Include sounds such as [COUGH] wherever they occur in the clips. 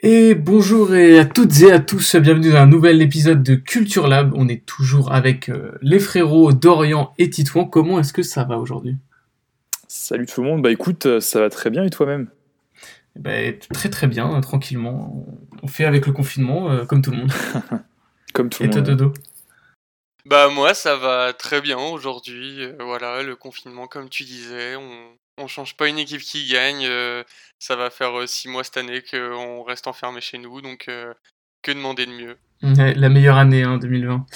Et bonjour et à toutes et à tous, bienvenue dans un nouvel épisode de Culture Lab. On est toujours avec euh, les frérots Dorian et Titouan. Comment est-ce que ça va aujourd'hui? Salut tout le monde, bah écoute, euh, ça va très bien et toi-même? Bah, Très très bien, hein, tranquillement. On fait avec le confinement, euh, comme tout le monde. [LAUGHS] comme tout le monde. Et toi Dodo? Bah moi ça va très bien aujourd'hui, voilà, le confinement comme tu disais, on, on change pas une équipe qui gagne. Euh, ça va faire euh, six mois cette année qu'on reste enfermé chez nous, donc euh, que demander de mieux? La meilleure année, hein, 2020.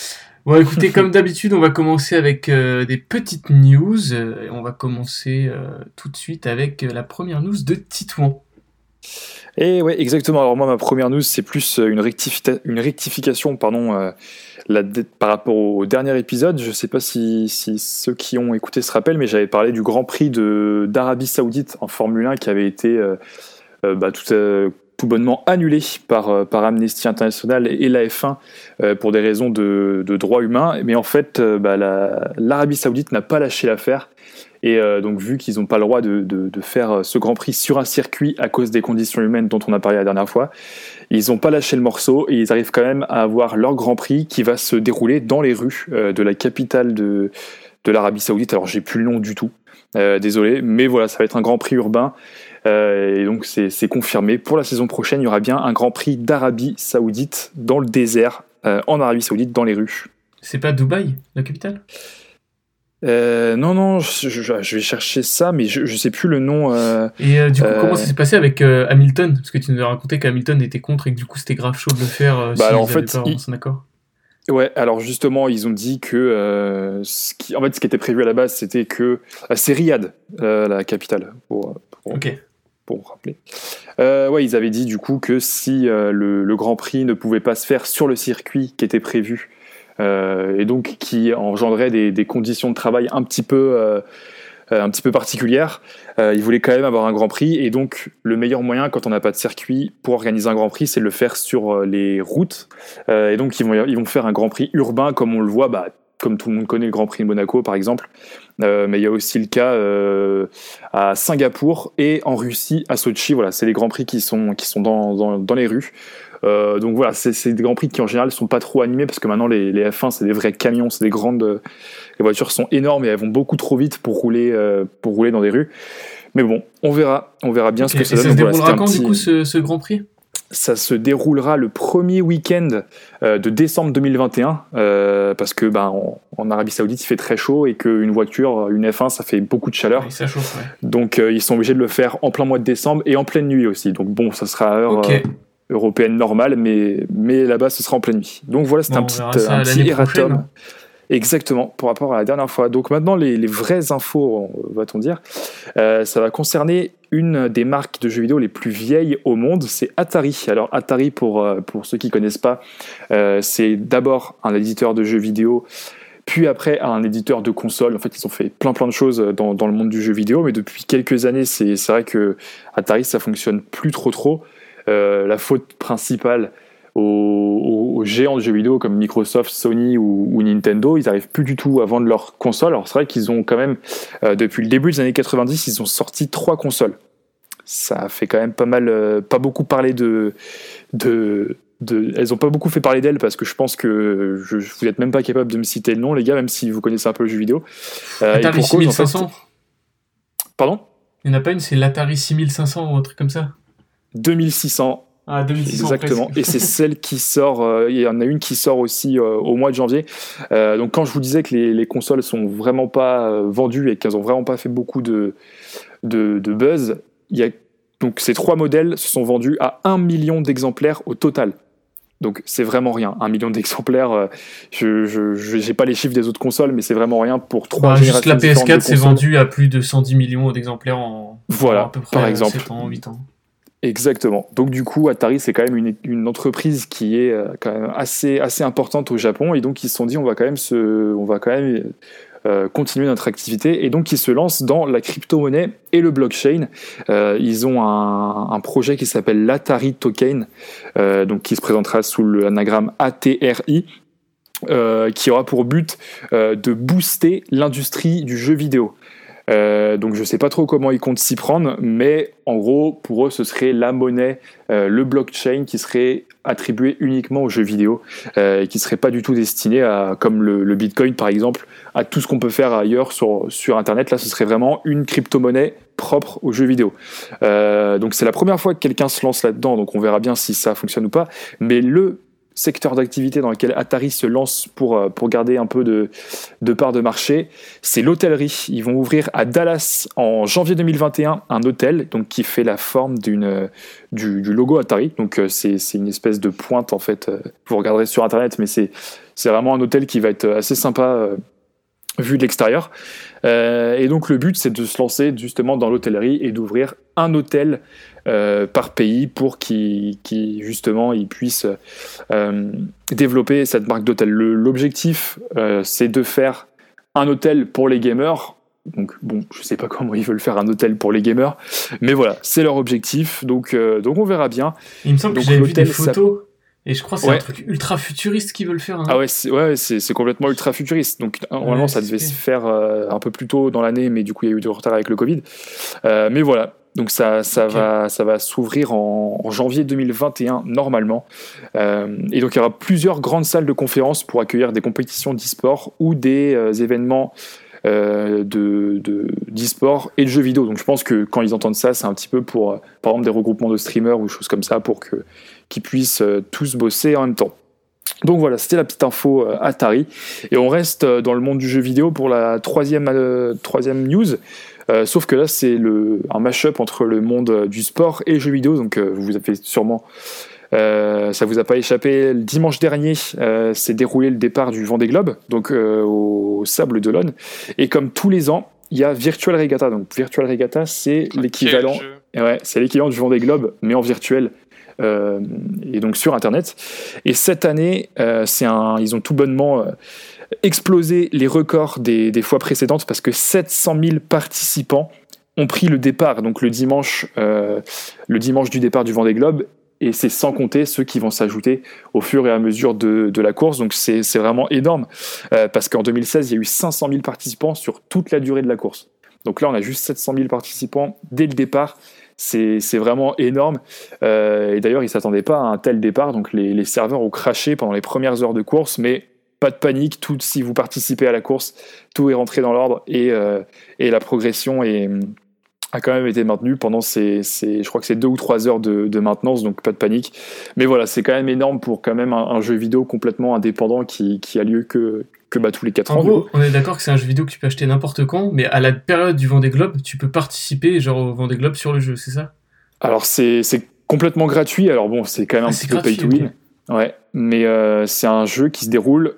Bon, [LAUGHS] écoutez, comme d'habitude, on va commencer avec des petites news. on va commencer tout de suite avec la première news de Titouan. Et ouais, exactement. Alors moi, ma première news, c'est plus une, une rectification, pardon, la par rapport au dernier épisode, je ne sais pas si, ceux qui ont écouté se rappellent, mais j'avais parlé du Grand Prix d'Arabie Saoudite en Formule 1 qui avait été euh, euh, bah, tout, euh, bonnement annulé par, Amnesty International et la F1 pour des raisons de, de droits humains. Mais en fait, bah, l'Arabie Saoudite n'a pas lâché l'affaire. Et donc, vu qu'ils n'ont pas le droit de, faire ce Grand Prix sur un circuit à cause des conditions humaines dont on a parlé la dernière fois, ils n'ont pas lâché le morceau et ils arrivent quand même à avoir leur Grand Prix qui va se dérouler dans les rues euh, de la capitale de, l'Arabie Saoudite. Alors j'ai plus le nom du tout, euh, désolé, mais voilà, ça va être un Grand Prix urbain. Euh, et donc c'est confirmé. Pour la saison prochaine, il y aura bien un Grand Prix d'Arabie Saoudite dans le désert, en Arabie Saoudite, dans les rues. C'est pas Dubaï, la capitale? Euh, non, non, je, vais chercher ça, mais je, ne sais plus le nom. Euh, et euh, du coup, comment ça s'est passé avec Hamilton? Parce que tu nous as raconté qu'Hamilton était contre et que du coup, c'était grave chaud de le faire. bah, alors, en fait, son accord. Ouais, alors justement, ils ont dit que ce qui, en fait, ce qui était prévu à la base, c'était que c'est Riyad, la capitale, pour, pour, pour rappeler. ouais, ils avaient dit du coup que si le, le, Grand Prix ne pouvait pas se faire sur le circuit qui était prévu et donc qui engendrait des, conditions de travail un petit peu euh, un petit peu particulières. Euh, ils voulaient quand même avoir un Grand Prix et donc le meilleur moyen quand on n'a pas de circuit pour organiser un Grand Prix, c'est de le faire sur les routes. et donc ils vont, ils vont faire un Grand Prix urbain comme on le voit, bah, comme tout le monde connaît le Grand Prix de Monaco par exemple. mais il y a aussi le cas à Singapour et en Russie à Sochi. Voilà, c'est les Grands Prix qui sont, qui sont dans, dans les rues. Euh, donc voilà, c'est des grands prix qui en général sont pas trop animés parce que maintenant les, les F1 c'est des vrais camions, c'est des grandes, euh, les voitures sont énormes et elles vont beaucoup trop vite pour rouler, euh, pour rouler dans des rues. Mais bon, on verra, on verra bien ce que ça donne. Ça se déroulera quand du coup ce, ce Grand Prix? Ça se déroulera le premier week-end de décembre 2021 euh, parce que ben, en, Arabie Saoudite il fait très chaud et qu'une voiture, une F1, ça fait beaucoup de chaleur. ça chauffe, ouais. Donc ils sont obligés de le faire en plein mois de décembre et en pleine nuit aussi. Donc bon, ça sera à heure, européenne normale, mais, mais là-bas, ce sera en pleine nuit. Donc voilà, c'est un petit, un petit erratum. Exactement, par rapport à la dernière fois. Donc maintenant, les, les vraies infos, va-t-on dire, euh, ça va concerner une des marques de jeux vidéo les plus vieilles au monde, c'est Atari. Alors Atari, pour, euh, pour ceux qui ne connaissent pas, euh, c'est d'abord un éditeur de jeux vidéo, puis après un éditeur de consoles. En fait, ils ont fait plein plein de choses dans, dans le monde du jeu vidéo, mais depuis quelques années, c'est vrai que Atari, ça fonctionne plus trop trop. Euh, la faute principale aux, géants de jeux vidéo comme Microsoft, Sony ou, Nintendo, ils n'arrivent plus du tout à vendre leurs consoles. Alors c'est vrai qu'ils ont quand même, euh, depuis le début des années 90, ils ont sorti trois consoles. Ça fait quand même pas mal, euh, pas beaucoup parler de, de, de elles ont pas beaucoup fait parler d'elles parce que je pense que je, vous n'êtes même pas capable de me citer le nom, les gars, même si vous connaissez un peu le jeu vidéo. Atari 6500 Pardon? Il n'y en a pas une, c'est l'Atari 6500 ou un truc comme ça? 2600. Ah, 2600 Exactement. Et c'est [LAUGHS] celle qui sort. Euh, il y en a une qui sort aussi euh, au mois de janvier. Euh, donc quand je vous disais que les, les consoles sont vraiment pas vendues et qu'elles ont vraiment pas fait beaucoup de, de, de buzz, il y a donc ces trois modèles se sont vendus à 1 million d'exemplaires au total. Donc c'est vraiment rien. Un million d'exemplaires, je n'ai pas les chiffres des autres consoles, mais c'est vraiment rien pour trois bah. Juste la PS4 s'est vendue à plus de 110 millions d'exemplaires en, voilà, à peu près par exemple. 7 ans, 8 ans. Exactement. Donc du coup, Atari, c'est quand même une, entreprise qui est euh, quand même assez, assez importante au Japon. Et donc ils se sont dit, on va quand même, euh, continuer notre activité. Et donc ils se lancent dans la crypto-monnaie et le blockchain. Euh, ils ont un, projet qui s'appelle l'Atari Token, donc qui se présentera sous l'anagramme ATRI. qui aura pour but de booster l'industrie du jeu vidéo. Euh, donc je sais pas trop comment ils comptent s'y prendre, mais en gros, pour eux, ce serait la monnaie, euh, le blockchain qui serait attribué uniquement aux jeux vidéo et qui serait pas du tout destiné à, comme le, Bitcoin par exemple, à tout ce qu'on peut faire ailleurs sur, sur Internet. Là, ce serait vraiment une crypto-monnaie propre aux jeux vidéo. donc c'est la première fois que quelqu'un se lance là-dedans, donc on verra bien si ça fonctionne ou pas. Mais le secteur d'activité dans lequel Atari se lance pour, euh, pour garder un peu de, de part de marché, c'est l'hôtellerie. Ils vont ouvrir à Dallas en janvier 2021 un hôtel donc, qui fait la forme d'une, du, du, logo Atari. Donc euh, c'est, une espèce de pointe en fait. Euh, vous regarderez sur Internet, mais c'est, c'est vraiment un hôtel qui va être assez sympa vu de l'extérieur. Et donc le but, c'est de se lancer justement dans l'hôtellerie et d'ouvrir un hôtel euh, par pays pour qu'ils justement ils puissent euh, développer cette marque d'hôtel. L'objectif, euh, c'est de faire un hôtel pour les gamers. Donc bon, je sais pas [LAUGHS] comment ils veulent faire un hôtel pour les gamers, mais voilà, c'est leur objectif. Donc donc on verra bien. Il me semble que j'avais vu des photos. Et je crois que c'est un truc ultra futuriste qu'ils veulent faire. Hein. Ah ouais, c'est ouais, complètement ultra futuriste. Donc normalement, ça devait se faire un peu plus tôt dans l'année, mais du coup, il y a eu du retard avec le Covid. mais voilà, donc ça, ça va, ça va s'ouvrir en, janvier 2021 normalement. Euh, et donc il y aura plusieurs grandes salles de conférences pour accueillir des compétitions d'e-sport ou des euh, événements euh, de d'e-sport et de jeux vidéo. Donc je pense que quand ils entendent ça, c'est un petit peu pour, par exemple, des regroupements de streamers ou choses comme ça pour qu'ils puissent tous bosser en même temps. Donc voilà, c'était la petite info Atari. Et on reste dans le monde du jeu vidéo pour la troisième, troisième news. Euh, sauf que là, c'est un mash-up entre le monde du sport et jeux vidéo. Donc, euh, vous avez sûrement. Euh, ça vous a pas échappé. Le dimanche dernier, s'est déroulé le départ du Vendée Globe, donc au Sable d'Olonne. Et comme tous les ans, il y a Virtual Regatta. Donc, Virtual Regatta, c'est l'équivalent. Ouais, c'est l'équivalent du Vendée Globe, mais en virtuel. et donc sur Internet. Et cette année, c'est un, ils ont tout bonnement exploser les records des, fois précédentes parce que 700 000 participants ont pris le départ, donc le dimanche, euh, le dimanche du départ du Vendée Globe, et c'est sans compter ceux qui vont s'ajouter au fur et à mesure de, la course. Donc c'est vraiment énorme, euh, parce qu'en 2016, il y a eu 500 000 participants sur toute la durée de la course. Donc là, on a juste 700 000 participants dès le départ. C'est vraiment énorme. Euh, et d'ailleurs, ils ne s'attendaient pas à un tel départ. Donc les, les serveurs ont craché pendant les premières heures de course, mais pas de panique, tout si vous participez à la course, tout est rentré dans l'ordre et, euh, et, la progression est, a quand même été maintenue pendant ces, je crois que c'est deux ou trois heures de, maintenance, donc pas de panique. Mais voilà, c'est quand même énorme pour quand même un, jeu vidéo complètement indépendant qui, qui a lieu que, que bah, tous les quatre ans. En gros, on est d'accord que c'est un jeu vidéo que tu peux acheter n'importe quand, mais à la période du Vendée Globe, tu peux participer genre au Vendée Globe sur le jeu, c'est ça? Alors c'est complètement gratuit, alors bon, c'est quand même un ah, petit peu pay to win. Ouais, mais euh, c'est un jeu qui se déroule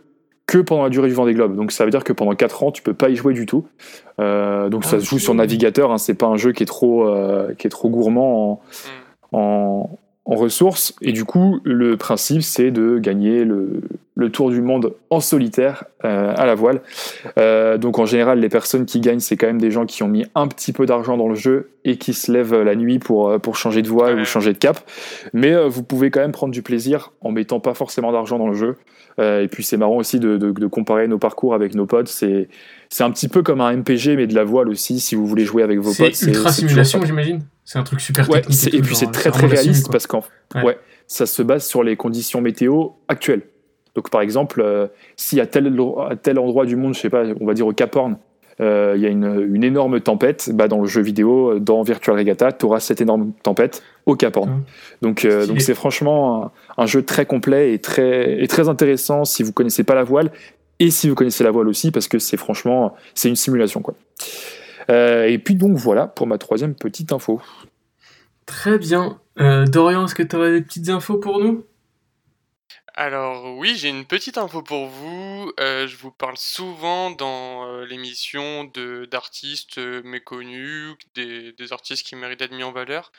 que pendant la durée du Vendée Globe. Donc ça veut dire que pendant 4 ans, tu peux pas y jouer du tout. Euh, donc ça se joue sur navigateur, hein, c'est pas un jeu qui est trop, euh, qui est trop gourmand en, mm en ressources. Et du coup, le principe, c'est de gagner le, le, tour du monde en solitaire euh, à la voile. Donc en général, les personnes qui gagnent, c'est quand même des gens qui ont mis un petit peu d'argent dans le jeu et qui se lèvent la nuit pour, pour changer de voile ou changer de cap. Mais vous pouvez quand même prendre du plaisir en mettant pas forcément d'argent dans le jeu. Et puis c'est marrant aussi de, de, de, comparer nos parcours avec nos potes. C'est, c'est un petit peu comme un MPG, mais de la voile aussi, si vous voulez jouer avec vos potes. C'est ultra simulation, j'imagine c'est un truc super ouais, technique. Et, puis c'est très très réaliste parce qu'en ouais. ça se base sur les conditions météo actuelles. Donc par exemple, euh, si à tel, à tel endroit du monde, je sais pas, on va dire au Cap Horn, euh, il y a une, une, énorme tempête, bah dans le jeu vidéo, dans Virtual Regatta, tu auras cette énorme tempête au Cap Horn. Donc euh, donc c'est franchement un, jeu très complet et très, et très intéressant si vous connaissez pas la voile et si vous connaissez la voile aussi parce que c'est franchement c'est une simulation quoi. Euh, et puis donc voilà pour ma troisième petite info. Très bien. Dorian, est-ce que tu aurais des petites infos pour nous? Alors oui, j'ai une petite info pour vous. Euh, je vous parle souvent dans euh, l'émission de d'artistes euh, méconnus, des, des artistes qui méritent d'être mis en valeur.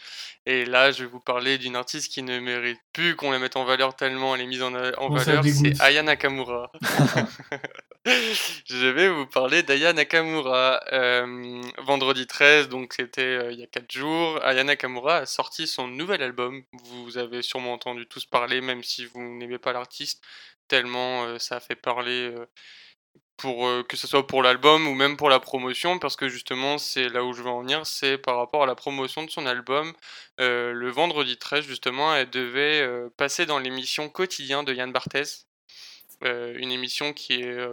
Et là, je vais vous parler d'une artiste qui ne mérite plus qu'on la mette en valeur tellement elle est mise en, en valeur. C'est Aya Nakamura. [LAUGHS] [LAUGHS] [LAUGHS] je vais vous parler d'Aya Nakamura. vendredi 13, donc c'était il y a 4 jours, Aya Nakamura a sorti son nouvel album. Vous avez sûrement entendu tous parler, même si vous n'aimez pas l'artiste, tellement ça a fait parler pour que ce soit pour l'album ou même pour la promotion, parce que justement, c'est là où je veux en venir, c'est par rapport à la promotion de son album. le vendredi 13, justement, elle devait passer dans l'émission Quotidien de Yann Barthès, une émission qui est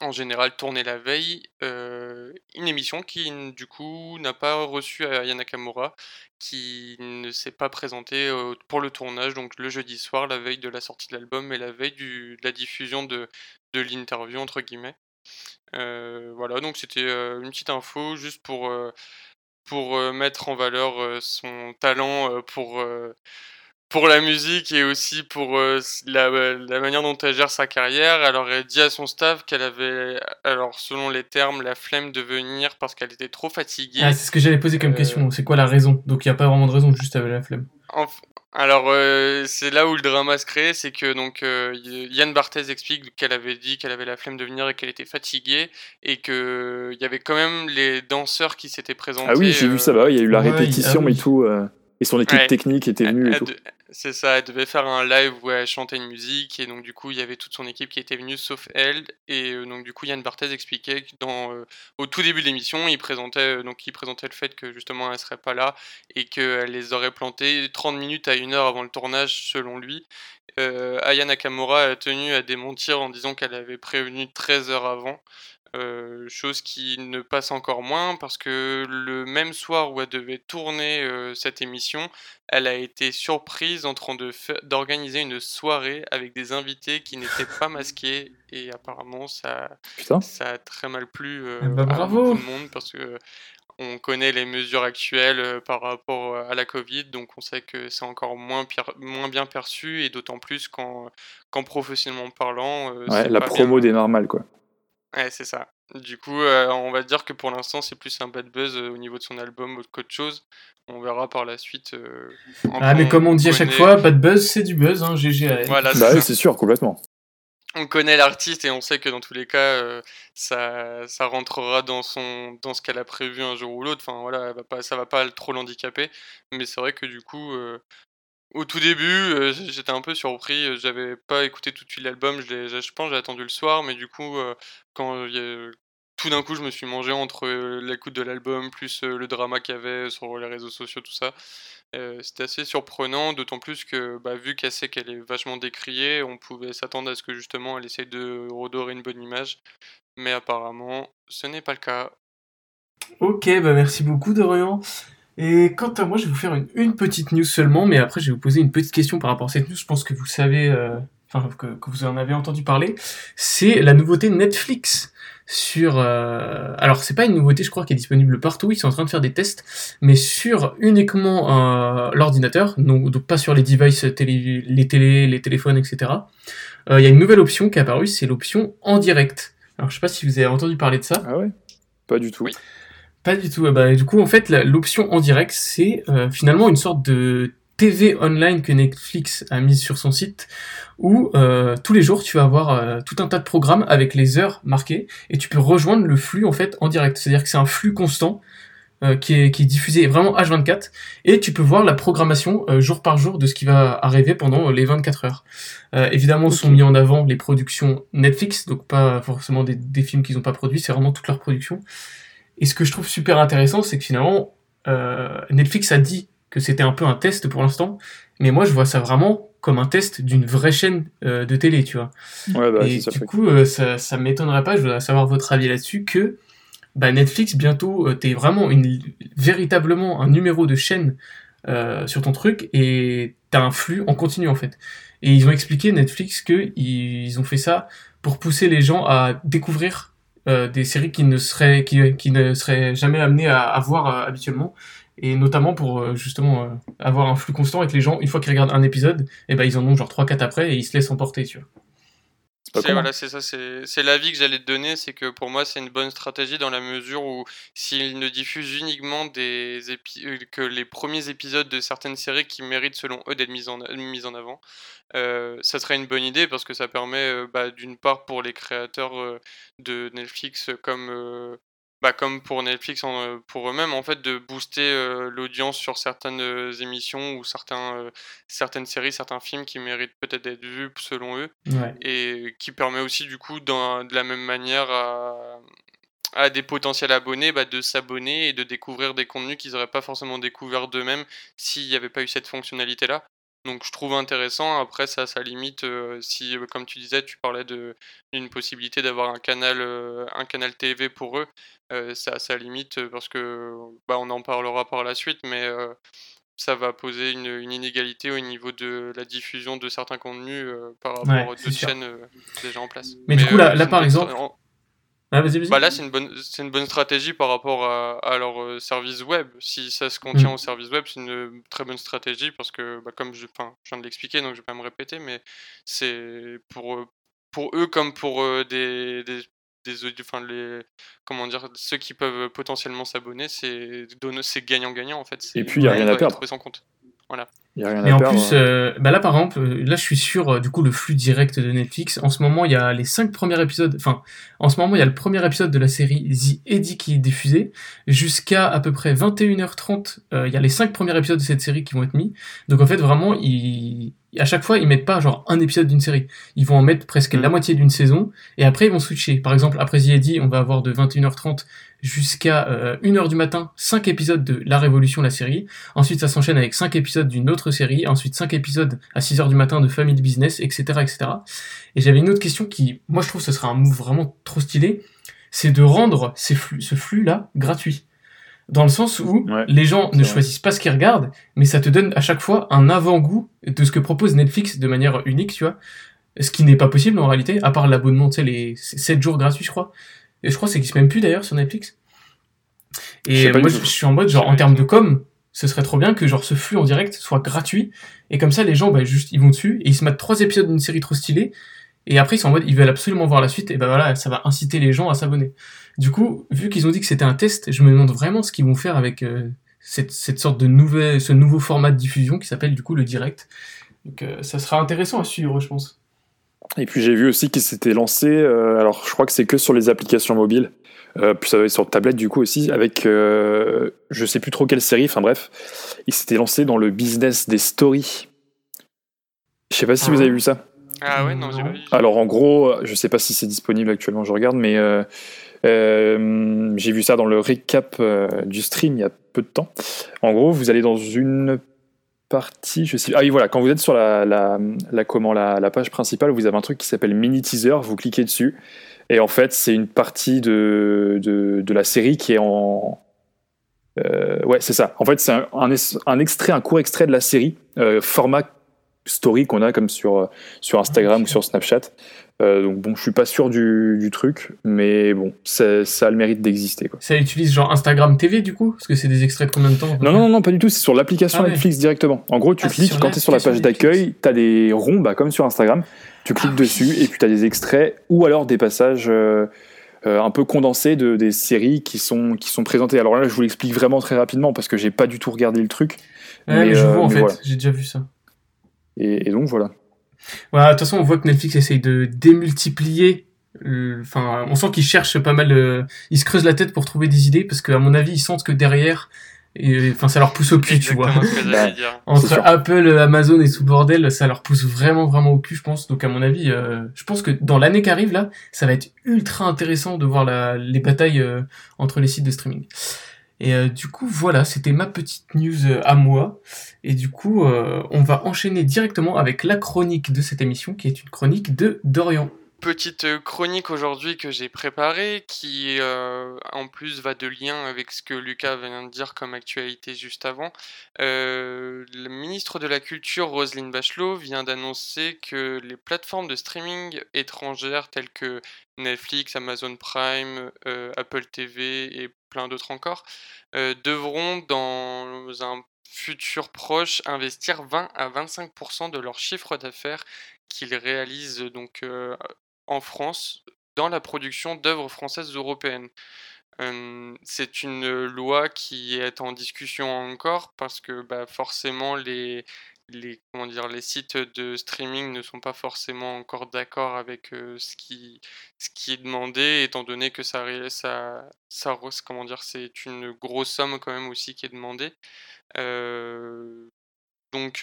en général tournée la veille, une émission qui du coup n'a pas reçu Aya Nakamura, qui ne s'est pas présentée pour le tournage, donc le jeudi soir, la veille de la sortie de l'album et la veille de la diffusion de, de l'interview entre guillemets. voilà, donc c'était une petite info juste pour, pour mettre en valeur son talent pour pour la musique et aussi pour euh, la, la, manière dont elle gère sa carrière. Elle aurait dit à son staff qu'elle avait, alors selon les termes, la flemme de venir parce qu'elle était trop fatiguée. Ah, c'est ce que j'allais poser comme euh, question. C'est quoi la raison? Donc il n'y a pas vraiment de raison, juste avec la flemme. alors euh, c'est là où le drama se crée, c'est que donc Yann Barthez explique qu'elle avait dit qu'elle avait la flemme de venir et qu'elle était fatiguée et que il y avait quand même les danseurs qui s'étaient présentés. Ah oui, j'ai vu ça. Bah, il y a eu la répétition ah et tout. Et son équipe technique était venue et tout. C'est ça, elle devait faire un live où elle chantait une musique et donc du coup il y avait toute son équipe qui était venue sauf elle et euh, donc du coup Yann Barthez expliquait que euh, au tout début de l'émission il présentait euh, donc il présentait le fait que justement elle serait pas là et qu'elle les aurait plantés 30 minutes à une heure avant le tournage selon lui. Aya Nakamura a tenu à démentir en disant qu'elle avait prévenu 13 heures avant euh, chose qui ne passe encore moins parce que le même soir où elle devait tourner euh, cette émission, elle a été surprise en train d'organiser une soirée avec des invités qui n'étaient pas masqués et apparemment ça, ça a très mal plu euh, eh ben, à tout le monde parce que on connaît les mesures actuelles par rapport à la Covid, donc on sait que c'est encore moins, moins bien perçu et d'autant plus quand, quand professionnellement parlant. la promo des normales quoi. Ouais, c'est ça. Du coup, euh, on va dire que pour l'instant, c'est plus un bad buzz euh, au niveau de son album qu'autre chose. On verra par la suite. Euh, ah, mais comme on dit à chaque fois, bad buzz, c'est du buzz, hein, GG. Voilà, bah c'est sûr, complètement. On connaît l'artiste et on sait que dans tous les cas, ça, ça rentrera dans, son, dans ce qu'elle a prévu un jour ou l'autre. Enfin, voilà, elle va pas, ça va pas trop l'handicaper. Mais c'est vrai que du coup, au tout début, euh, j'étais un peu surpris, euh, j'avais pas écouté tout de suite l'album, je je pense j'ai attendu le soir, mais du coup, euh, quand tout d'un coup, je me suis mangé entre, l'écoute de l'album plus, le drama qu'il y avait sur les réseaux sociaux, tout ça. c'était assez surprenant, d'autant plus que, bah, vu qu'elle sait qu'elle est vachement décriée, on pouvait s'attendre à ce que justement elle essaye de redorer une bonne image. Mais apparemment, ce n'est pas le cas. OK, bah, merci beaucoup Dorian. Et quant à moi, je vais vous faire une, petite news seulement, mais après, je vais vous poser une petite question par rapport à cette news. Je pense que vous savez, euh, enfin, que, vous en avez entendu parler. C'est la nouveauté Netflix sur. Euh, alors, c'est pas une nouveauté, je crois, qui est disponible partout. Ils sont en train de faire des tests, mais sur uniquement euh, l'ordinateur, donc, pas sur les devices, télé, les télés, les téléphones, etc. Il y a une nouvelle option qui est apparue, c'est l'option en direct. Alors, je sais pas si vous avez entendu parler de ça. Ah ouais? Pas du tout. Oui. Pas du tout. Bah, du coup, en fait, l'option en direct, c'est euh, finalement une sorte de TV online que Netflix a mise sur son site, où euh, tous les jours, tu vas avoir euh, tout un tas de programmes avec les heures marquées, et tu peux rejoindre le flux en fait en direct. C'est-à-dire que c'est un flux constant qui, est, qui est diffusé vraiment H24, et tu peux voir la programmation jour par jour de ce qui va arriver pendant les 24 heures. évidemment, sont mis en avant les productions Netflix, donc pas forcément des, des films qu'ils n'ont pas produits, c'est vraiment toute leur production. Et ce que je trouve super intéressant, c'est que finalement, euh, Netflix a dit que c'était un peu un test pour l'instant, mais moi je vois ça vraiment comme un test d'une vraie chaîne euh, de télé, tu vois. Ouais, bah, et du coup, euh, ça, ça m'étonnerait pas, je voudrais savoir votre avis là-dessus, que bah, Netflix, bientôt, t'es vraiment une, véritablement un numéro de chaîne sur ton truc, et t'as un flux en continu en fait. Et ils ont expliqué, Netflix, que ils ont fait ça pour pousser les gens à découvrir euh, des séries qui ne seraient qui, ne seraient jamais amenées à, voir euh, habituellement. Et notamment pour euh, justement avoir un flux constant avec les gens une fois qu'ils regardent un épisode et ben ils en ont genre 3 4 après et ils se laissent emporter tu vois c'est voilà, c'est ça, c'est l'avis que j'allais te donner, c'est que pour moi c'est une bonne stratégie dans la mesure où s'ils ne diffusent uniquement des que les premiers épisodes de certaines séries qui méritent selon eux d'être mis en, mis en avant, euh, ça serait une bonne idée parce que ça permet bah, d'une part pour les créateurs de Netflix comme bah, comme pour Netflix pour eux-mêmes, en fait, de booster l'audience sur certaines émissions ou certains, certaines séries, certains films qui méritent peut-être d'être vus selon eux, et qui permet aussi du coup de la même manière à, à des potentiels abonnés bah, de s'abonner et de découvrir des contenus qu'ils n'auraient pas forcément découvert d'eux-mêmes s'il n'y avait pas eu cette fonctionnalité-là. Donc je trouve intéressant. Après, ça, ça limite euh, si, euh, comme tu disais, tu parlais d'une possibilité d'avoir un canal, euh, un canal TV pour eux. ça, ça limite parce que, bah, on en parlera par la suite, mais ça va poser une, une, inégalité au niveau de la diffusion de certains contenus par rapport aux d'autres chaînes déjà en place. Mais, du coup, là, là par exemple. Bah là, c'est une, bonne, c'est une bonne stratégie par rapport à, leur euh, service web. Si ça se contient mm. au service web, c'est une très bonne stratégie parce que, bah, comme je, je viens de l'expliquer, donc je vais pas me répéter, mais c'est pour, euh, pour eux comme pour euh, des, des, des enfin, les, comment dire, ceux qui peuvent potentiellement s'abonner, c'est, c'est gagnant-gagnant en fait. Et puis, il n'y a rien à perdre. compte. Voilà. Et en plus, euh, bah là par exemple, euh, là je suis sur euh, du coup le flux direct de Netflix. En ce moment, il y a les cinq premiers épisodes. Enfin, en ce moment, il y a le premier épisode de la série The Eddie qui est diffusé. Jusqu'à à peu près 21h30, il y a les cinq premiers épisodes de cette série qui vont être mis. Donc en fait, vraiment, ils, à chaque fois, ils mettent pas genre un épisode d'une série. Ils vont en mettre presque la mm. moitié d'une saison et après ils vont switcher. Par exemple, après The Eddie, on va avoir de 21h30 jusqu'à 1h euh, du matin 5 épisodes de La Révolution, la série. Ensuite, ça s'enchaîne avec 5 épisodes d'une autre série. Ensuite, 5 épisodes à 6h du matin de Family Business, etc. etc. Et j'avais une autre question qui, moi je trouve ce serait un move vraiment trop stylé, c'est de rendre ces flux, ce flux-là gratuit. Dans le sens où les gens ne choisissent pas ce qu'ils regardent, mais ça te donne à chaque fois un avant-goût de ce que propose Netflix de manière unique, tu vois. Ce qui n'est pas possible en réalité, à part l'abonnement, tu sais, les 7 jours gratuits, je crois. Et je crois que ça existe même plus d'ailleurs sur Netflix. Et moi, je, suis en mode, genre, en termes de com, ce serait trop bien que genre ce flux en direct soit gratuit. Et comme ça, les gens, bah, juste, ils vont dessus et ils se mettent trois épisodes d'une série trop stylée. Et après, ils sont en mode, ils veulent absolument voir la suite. Et ben voilà, ça va inciter les gens à s'abonner. Du coup, vu qu'ils ont dit que c'était un test, je me demande vraiment ce qu'ils vont faire avec euh, cette, cette, sorte de nouvelle, ce nouveau format de diffusion qui s'appelle du coup le direct. Donc, euh, ça sera intéressant à suivre, je pense. Et puis j'ai vu aussi qu'il s'était lancé, euh, alors je crois que c'est que sur les applications mobiles, euh, puis ça va être sur tablette du coup aussi, avec euh, je sais plus trop quelle série, enfin bref, il s'était lancé dans le business des stories. Je sais pas si vous avez vu ça. Ah ouais, non, j'ai pas vu. Alors en gros, je sais pas si c'est disponible actuellement, je regarde, mais j'ai vu ça dans le recap du stream il y a peu de temps. En gros, vous allez dans une je. Ah oui, voilà, quand vous êtes sur la, la, la comment, la, la, page principale, vous avez un truc qui s'appelle Mini Teaser, vous cliquez dessus, et en fait, c'est une partie de, de, de, la série qui est en. Euh, ouais, c'est ça. En fait, c'est un, un, extrait, un court extrait de la série, euh, format story qu'on a comme sur, sur Instagram ou sur Snapchat. Euh, donc bon, je suis pas sûr du, du truc, mais bon, ça, ça a le mérite d'exister. Quoi. Ça utilise genre Instagram TV du coup? Parce que c'est des extraits de combien de temps Non, non, non, pas du tout, c'est sur l'application ah Netflix directement. En gros, tu ah, cliques, quand tu es sur la page d'accueil, tu as des ronds, bah, comme sur Instagram, tu cliques ah dessus et puis tu as des extraits ou alors des passages euh, euh, un peu condensés de, des séries qui sont, qui sont présentées. Alors là, je vous l'explique vraiment très rapidement parce que j'ai pas du tout regardé le truc. mais, je vois en fait, j'ai déjà vu ça. Et, et donc voilà. Voilà, de toute façon, on voit que Netflix essaye de démultiplier. Euh, enfin, on sent qu'ils cherchent pas mal. Euh, ils se creusent la tête pour trouver des idées parce qu'à mon avis, ils sentent que derrière, enfin, ça leur pousse au cul, tu vois. Bah, Entre Apple, Amazon et tout bordel, ça leur pousse vraiment, vraiment au cul, je pense. Donc, à mon avis, euh, je pense que dans l'année qui arrive là, ça va être ultra intéressant de voir la, les batailles entre les sites de streaming. Et euh, du coup, voilà, c'était ma petite news euh, à moi. Et du coup, euh, on va enchaîner directement avec la chronique de cette émission, qui est une chronique de Dorian petite chronique aujourd'hui que j'ai préparée qui en plus va de lien avec ce que Lucas vient de dire comme actualité juste avant. le ministre de la Culture Roselyne Bachelot vient d'annoncer que les plateformes de streaming étrangères telles que Netflix, Amazon Prime, Apple TV et plein d'autres encore, euh, devront dans un futur proche investir 20 à 25% de leur chiffre d'affaires qu'ils réalisent donc euh, en France dans la production d'œuvres françaises européennes. c'est une loi qui est en discussion encore parce que bah, forcément les, les, comment dire, les sites de streaming ne sont pas forcément encore d'accord avec ce, qui, ce qui est demandé, étant donné que ça, ça, ça comment dire, c'est une grosse somme quand même aussi qui est demandée. donc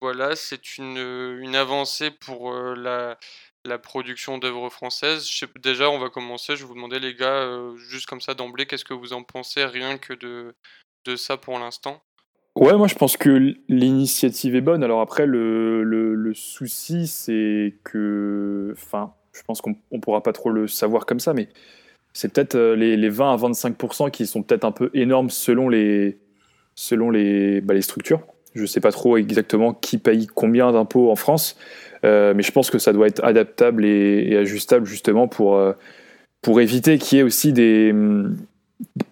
voilà, c'est une, une avancée pour la, la production d'œuvres françaises. déjà, on va commencer. Je vais vous demander, les gars, juste comme ça d'emblée, qu'est-ce que vous en pensez rien que de, de ça pour l'instant? Ouais, moi je pense que l'initiative est bonne. Alors après, le, souci, c'est que. Enfin, je pense qu'on ne pourra pas trop le savoir comme ça, mais c'est peut-être euh, les, les, 20 à 25% qui sont peut-être un peu énormes selon les, selon les, bah, structures. Je ne sais pas trop exactement qui paye combien d'impôts en France, euh, mais je pense que ça doit être adaptable et, ajustable justement pour, euh, pour éviter qu'il y ait aussi des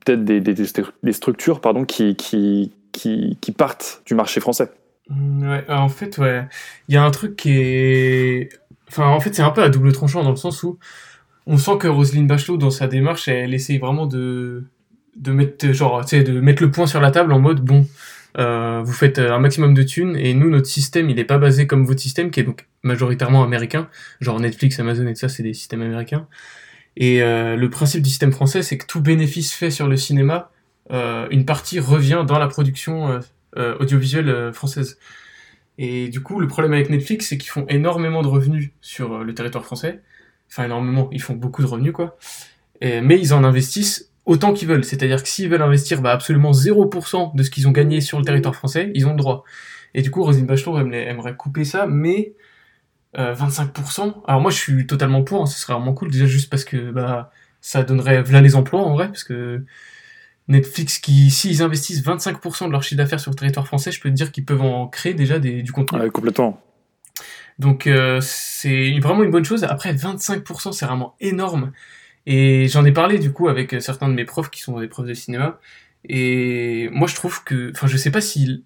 peut-être des, structures pardon, qui, qui, partent du marché français. Mm, ouais, en fait, ouais. Il y a un truc qui est. Enfin, en fait, c'est un peu à double tranchant dans le sens où on sent que Roselyne Bachelot, dans sa démarche, elle essaye vraiment de, de mettre, genre, de mettre le point sur la table en mode bon, euh, vous faites un maximum de thunes et nous, notre système, il n'est pas basé comme votre système qui est donc majoritairement américain. Genre Netflix, Amazon et tout ça, c'est des systèmes américains. Et euh, le principe du système français, c'est que tout bénéfice fait sur le cinéma euh, une partie revient dans la production euh, euh, audiovisuelle française. Et du coup, le problème avec Netflix, c'est qu'ils font énormément de revenus sur le territoire français. Enfin, énormément, ils font beaucoup de revenus, quoi. mais ils en investissent autant qu'ils veulent. C'est-à-dire que s'ils veulent investir bah, absolument 0% de ce qu'ils ont gagné sur le territoire français, ils ont le droit. Et du coup, Rosine Bachelot aimerait couper ça, mais 25%. Alors moi, je suis totalement pour. Hein, ce serait vraiment cool, déjà juste parce que bah, ça donnerait là les emplois, en vrai, parce que Netflix qui, s'ils investissent 25% de leur chiffre d'affaires sur le territoire français, je peux te dire qu'ils peuvent en créer déjà des, du contenu. Ouais, complètement. Donc euh, c'est vraiment une bonne chose. Après 25%, c'est vraiment énorme. Et j'en ai parlé du coup avec certains de mes profs qui sont des profs de cinéma. Et moi je trouve que, enfin je sais pas si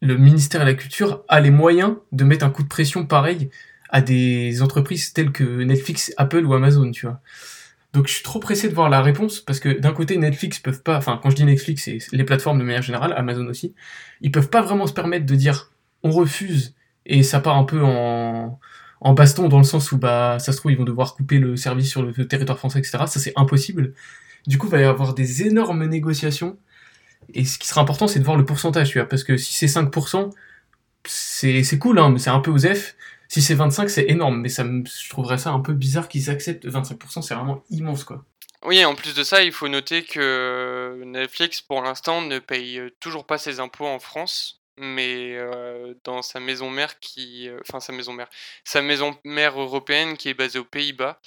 le ministère de la Culture a les moyens de mettre un coup de pression pareil à des entreprises telles que Netflix, Apple ou Amazon, tu vois. Donc je suis trop pressé de voir la réponse parce que d'un côté Netflix peuvent pas, enfin quand je dis Netflix c'est les plateformes de manière générale, Amazon aussi, ils peuvent pas vraiment se permettre de dire on refuse et ça part un peu en, en baston dans le sens où bah ça se trouve ils vont devoir couper le service sur le, territoire français etc. Ça c'est impossible. Du coup il va y avoir des énormes négociations et ce qui sera important c'est de voir le pourcentage tu vois parce que si c'est 5% c'est c'est cool hein mais c'est un peu aux F si c'est 25, c'est énorme, mais ça je trouverais ça un peu bizarre qu'ils acceptent 25%, c'est vraiment immense, quoi. Oui, en plus de ça, il faut noter que Netflix, pour l'instant, ne paye toujours pas ses impôts en France, mais dans sa maison mère qui, enfin sa maison mère, sa maison mère européenne qui est basée aux Pays-Bas.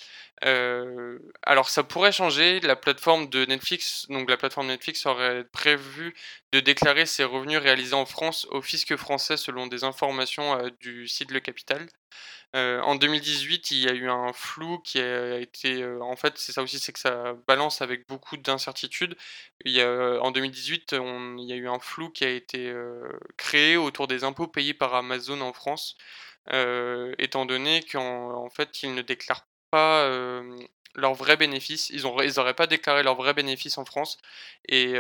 Alors ça pourrait changer. La plateforme de Netflix, donc la plateforme Netflix aurait prévu de déclarer ses revenus réalisés en France au fisc français selon des informations du site Le Capital. En 2018, il y a eu un flou qui a été. en fait, c'est ça aussi, c'est que ça balance avec beaucoup d'incertitudes. en 2018, il y a eu un flou qui a été créé autour des impôts payés par Amazon en France, étant donné qu'en fait, ils ne déclarent pas leurs vrais bénéfices. Ils n'auraient pas déclaré leurs vrais bénéfices en France. Et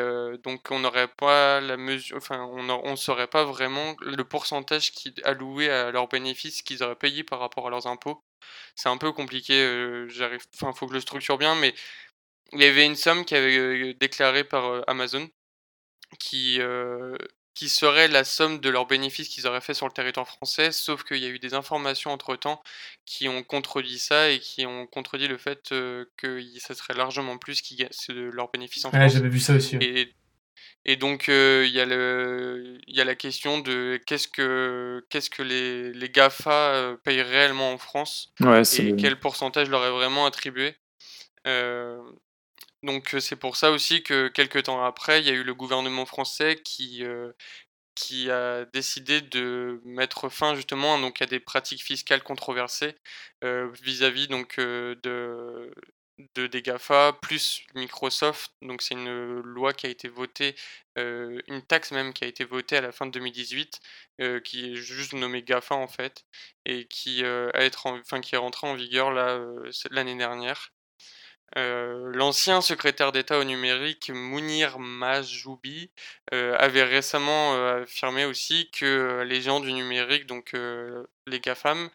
donc, on n'aurait pas la mesure. Enfin, on ne saurait pas vraiment le pourcentage qui alloué à leurs bénéfices qu'ils auraient payé par rapport à leurs impôts. C'est un peu compliqué. j'arrive. Enfin, faut que je le structure bien, mais il y avait une somme qui avait déclarée par Amazon qui qui serait la somme de leurs bénéfices qu'ils auraient fait sur le territoire français, sauf qu'il y a eu des informations entre-temps qui ont contredit ça et qui ont contredit le fait que ça serait largement plus qui de leurs bénéfices en France. j'avais vu ça aussi. Et, donc il y, a le, y a la question de qu'est-ce que, qu'est-ce que les, les GAFA payent réellement en France et quel pourcentage leur est vraiment attribué. Donc c'est pour ça aussi que quelques temps après, il y a eu le gouvernement français qui, qui a décidé de mettre fin justement donc, à des pratiques fiscales controversées vis-à-vis de, de des GAFA plus Microsoft. Donc c'est une loi qui a été votée, une taxe même qui a été votée à la fin de 2018, qui est juste nommée GAFA en fait, et qui, a être enfin, qui est rentrée en vigueur l'année dernière. L'ancien secrétaire d'État au numérique, Mounir Majoubi, avait récemment affirmé aussi que les gens du numérique, donc les GAFAM,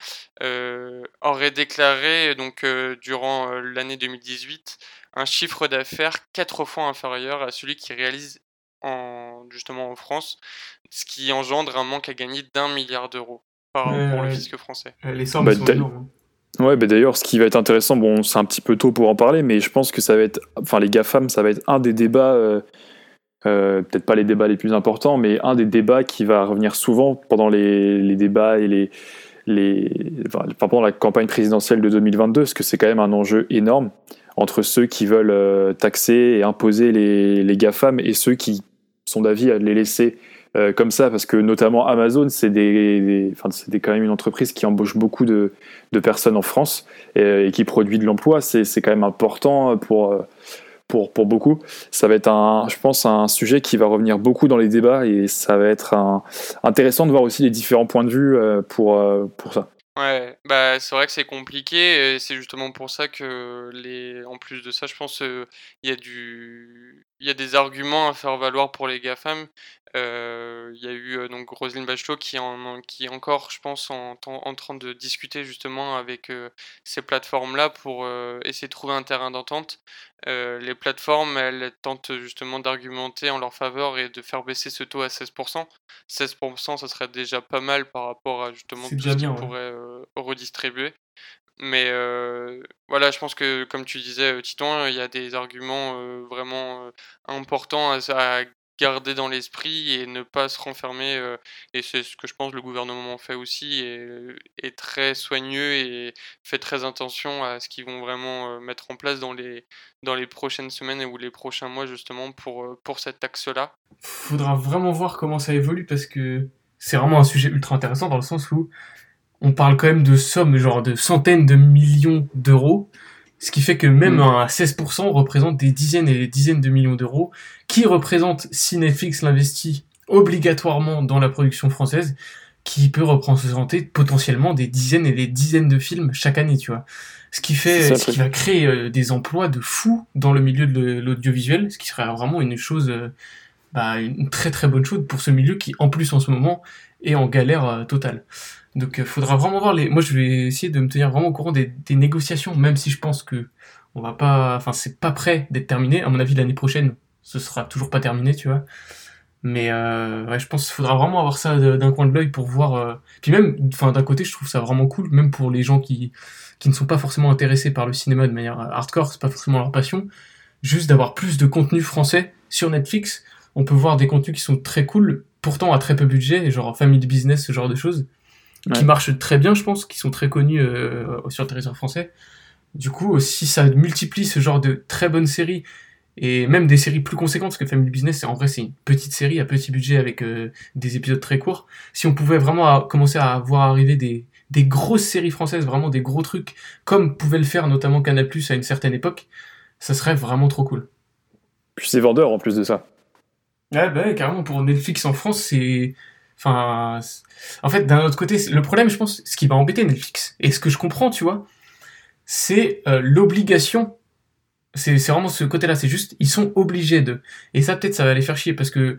auraient déclaré donc durant l'année 2018 un chiffre d'affaires quatre fois inférieur à celui qui réalise en, justement en France, ce qui engendre un manque à gagner d'un milliard d'euros pour le fisc français. Les sommes bah, sont énormes. Ouais, bah d'ailleurs, ce qui va être intéressant, bon, c'est un petit peu tôt pour en parler, mais je pense que ça va être, enfin, les GAFAM, ça va être un des débats, euh, euh, peut-être pas les débats les plus importants, mais un des débats qui va revenir souvent pendant les, les débats et les, les, pendant la campagne présidentielle de 2022, parce que c'est quand même un enjeu énorme entre ceux qui veulent euh, taxer et imposer les, les GAFAM et ceux qui sont d'avis à les laisser euh, comme ça, parce que notamment Amazon, c'est quand même une entreprise qui embauche beaucoup de, personnes en France et, qui produit de l'emploi. C'est, quand même important pour, pour, beaucoup. Ça va être, un, je pense, un sujet qui va revenir beaucoup dans les débats et ça va être intéressant de voir aussi les différents points de vue euh, pour, pour ça. Ouais, bah c'est vrai que c'est compliqué et c'est justement pour ça que les en plus de ça, je pense il y a du il y a des arguments à faire valoir pour les GAFAM. Il y a eu donc Roselyne Bachelot qui en qui est encore, je pense, en, en train de discuter justement avec ces plateformes-là pour essayer de trouver un terrain d'entente. les plateformes, elles tentent justement d'argumenter en leur faveur et de faire baisser ce taux à 16%. 16%, ça serait déjà pas mal par rapport à justement tout ce qu'ils pourraient redistribuer. Mais voilà, je pense que comme tu disais, Titon, il y a des arguments vraiment importants à, garder dans l'esprit et ne pas se renfermer. et c'est ce que je pense le gouvernement fait aussi, et est très soigneux et fait très attention à ce qu'ils vont vraiment mettre en place dans les, dans les prochaines semaines ou les prochains mois justement pour, pour cet axe-là. Faudra vraiment voir comment ça évolue parce que c'est vraiment un sujet ultra intéressant dans le sens où on parle quand même de sommes genre de centaines de millions d'euros ce qui fait que même mm. un 16% représente des dizaines et des dizaines de millions d'euros, qui représente, si Netflix l'investit obligatoirement dans la production française, qui peut représenter potentiellement des dizaines et des dizaines de films chaque année, tu vois. Ce qui fait, ce qui va créer euh, des emplois de fous dans le milieu de l'audiovisuel, ce qui serait vraiment une chose, euh, bah, une très très bonne chose pour ce milieu qui, en plus, en ce moment, est en galère euh, totale. Donc euh, faudra vraiment voir les. Moi je vais essayer de me tenir vraiment au courant des, négociations, même si je pense que on va pas. Enfin c'est pas prêt d'être terminé. À mon avis l'année prochaine ce sera toujours pas terminé, tu vois. Mais euh, ouais, je pense qu'il faudra vraiment avoir ça d'un coin de l'œil pour voir. Euh, puis même, enfin d'un côté je trouve ça vraiment cool, même pour les gens qui qui ne sont pas forcément intéressés par le cinéma de manière hardcore, c'est pas forcément leur passion. Juste d'avoir plus de contenu français sur Netflix, on peut voir des contenus qui sont très cool, pourtant à très peu budget, genre family business, ce genre de choses qui marchent très bien, je pense, qui sont très connus euh, sur le territoire français. Du coup, si ça multiplie ce genre de très bonnes séries, et même des séries plus conséquentes, parce que Family Business, en vrai, c'est une petite série à petit budget avec euh, des épisodes très courts. Si on pouvait vraiment commencer à voir arriver des, des grosses séries françaises, vraiment des gros trucs, comme pouvait le faire notamment Canal à une certaine époque, ça serait vraiment trop cool. Puis c'est vendeur en plus de ça. Ouais, bah carrément, pour Netflix en France, c'est Enfin, en fait, d'un autre côté, le problème, je pense, ce qui va embêter Netflix, et ce que je comprends, tu vois, c'est euh, l'obligation. C'est vraiment ce côté-là, c'est juste, ils sont obligés de. Et ça, peut-être, ça va les faire chier, parce que,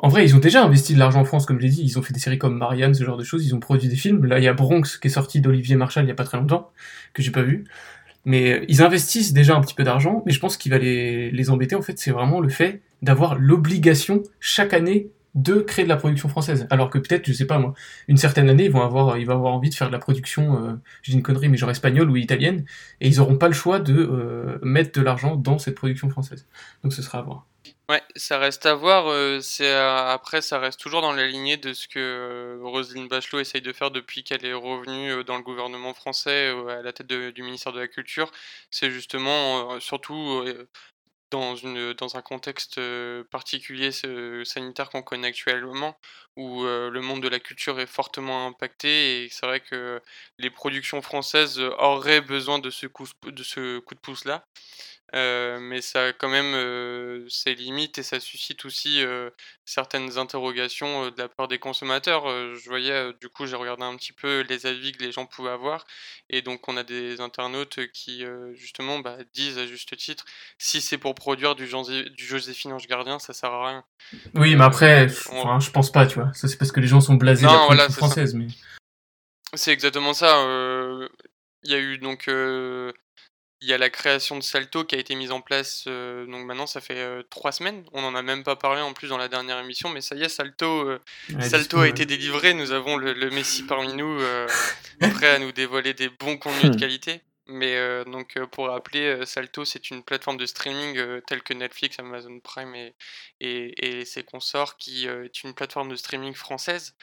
en vrai, ils ont déjà investi de l'argent en France, comme je l'ai dit, ils ont fait des séries comme Marianne, ce genre de choses, ils ont produit des films. Là, il y a Bronx qui est sorti d'Olivier Marshall il y a pas très longtemps, que j'ai pas vu. Mais euh, ils investissent déjà un petit peu d'argent, mais je pense qu'il va les, les embêter, en fait, c'est vraiment le fait d'avoir l'obligation chaque année de créer de la production française. Alors que peut-être, je sais pas moi, une certaine année, ils vont avoir, ils vont avoir envie de faire de la production, euh, j'ai une connerie, mais genre espagnole ou italienne, et ils auront pas le choix de euh, mettre de l'argent dans cette production française. Donc ce sera à voir. Ouais, ça reste à voir. Euh, c'est après, ça reste toujours dans la lignée de ce que Roselyne Bachelot essaye de faire depuis qu'elle est revenue dans le gouvernement français à la tête du ministère de la Culture. C'est justement surtout dans, un contexte particulier sanitaire qu'on connaît actuellement, où le monde de la culture est fortement impacté, et c'est vrai que les productions françaises auraient besoin de, ce coup de pouce-là. Euh, mais ça a quand même euh, ses limites et ça suscite aussi euh, certaines interrogations de la part des consommateurs. je voyais, du coup, j'ai regardé un petit peu les avis que les gens pouvaient avoir, et donc on a des internautes qui justement bah, disent à juste titre, si c'est pour produire du, du Joséphine Ange Gardien, ça sert à rien. Oui, mais après, je pense pas, tu vois. Ça c'est parce que les gens sont blasés de la voilà, française, mais. C'est exactement ça. Il y a eu donc il y a la création de Salto qui a été mise en place, euh, donc maintenant ça fait euh, trois semaines. On n'en a même pas parlé en plus dans la dernière émission, mais ça y est, Salto, euh, Salto a été délivré. Nous avons le, Messi parmi nous, [LAUGHS] prêt à nous dévoiler des bons contenus de hmm. qualité. Mais donc pour rappeler, Salto c'est une plateforme de streaming telle que Netflix, Amazon Prime et, et, et ses consorts, qui est une plateforme de streaming française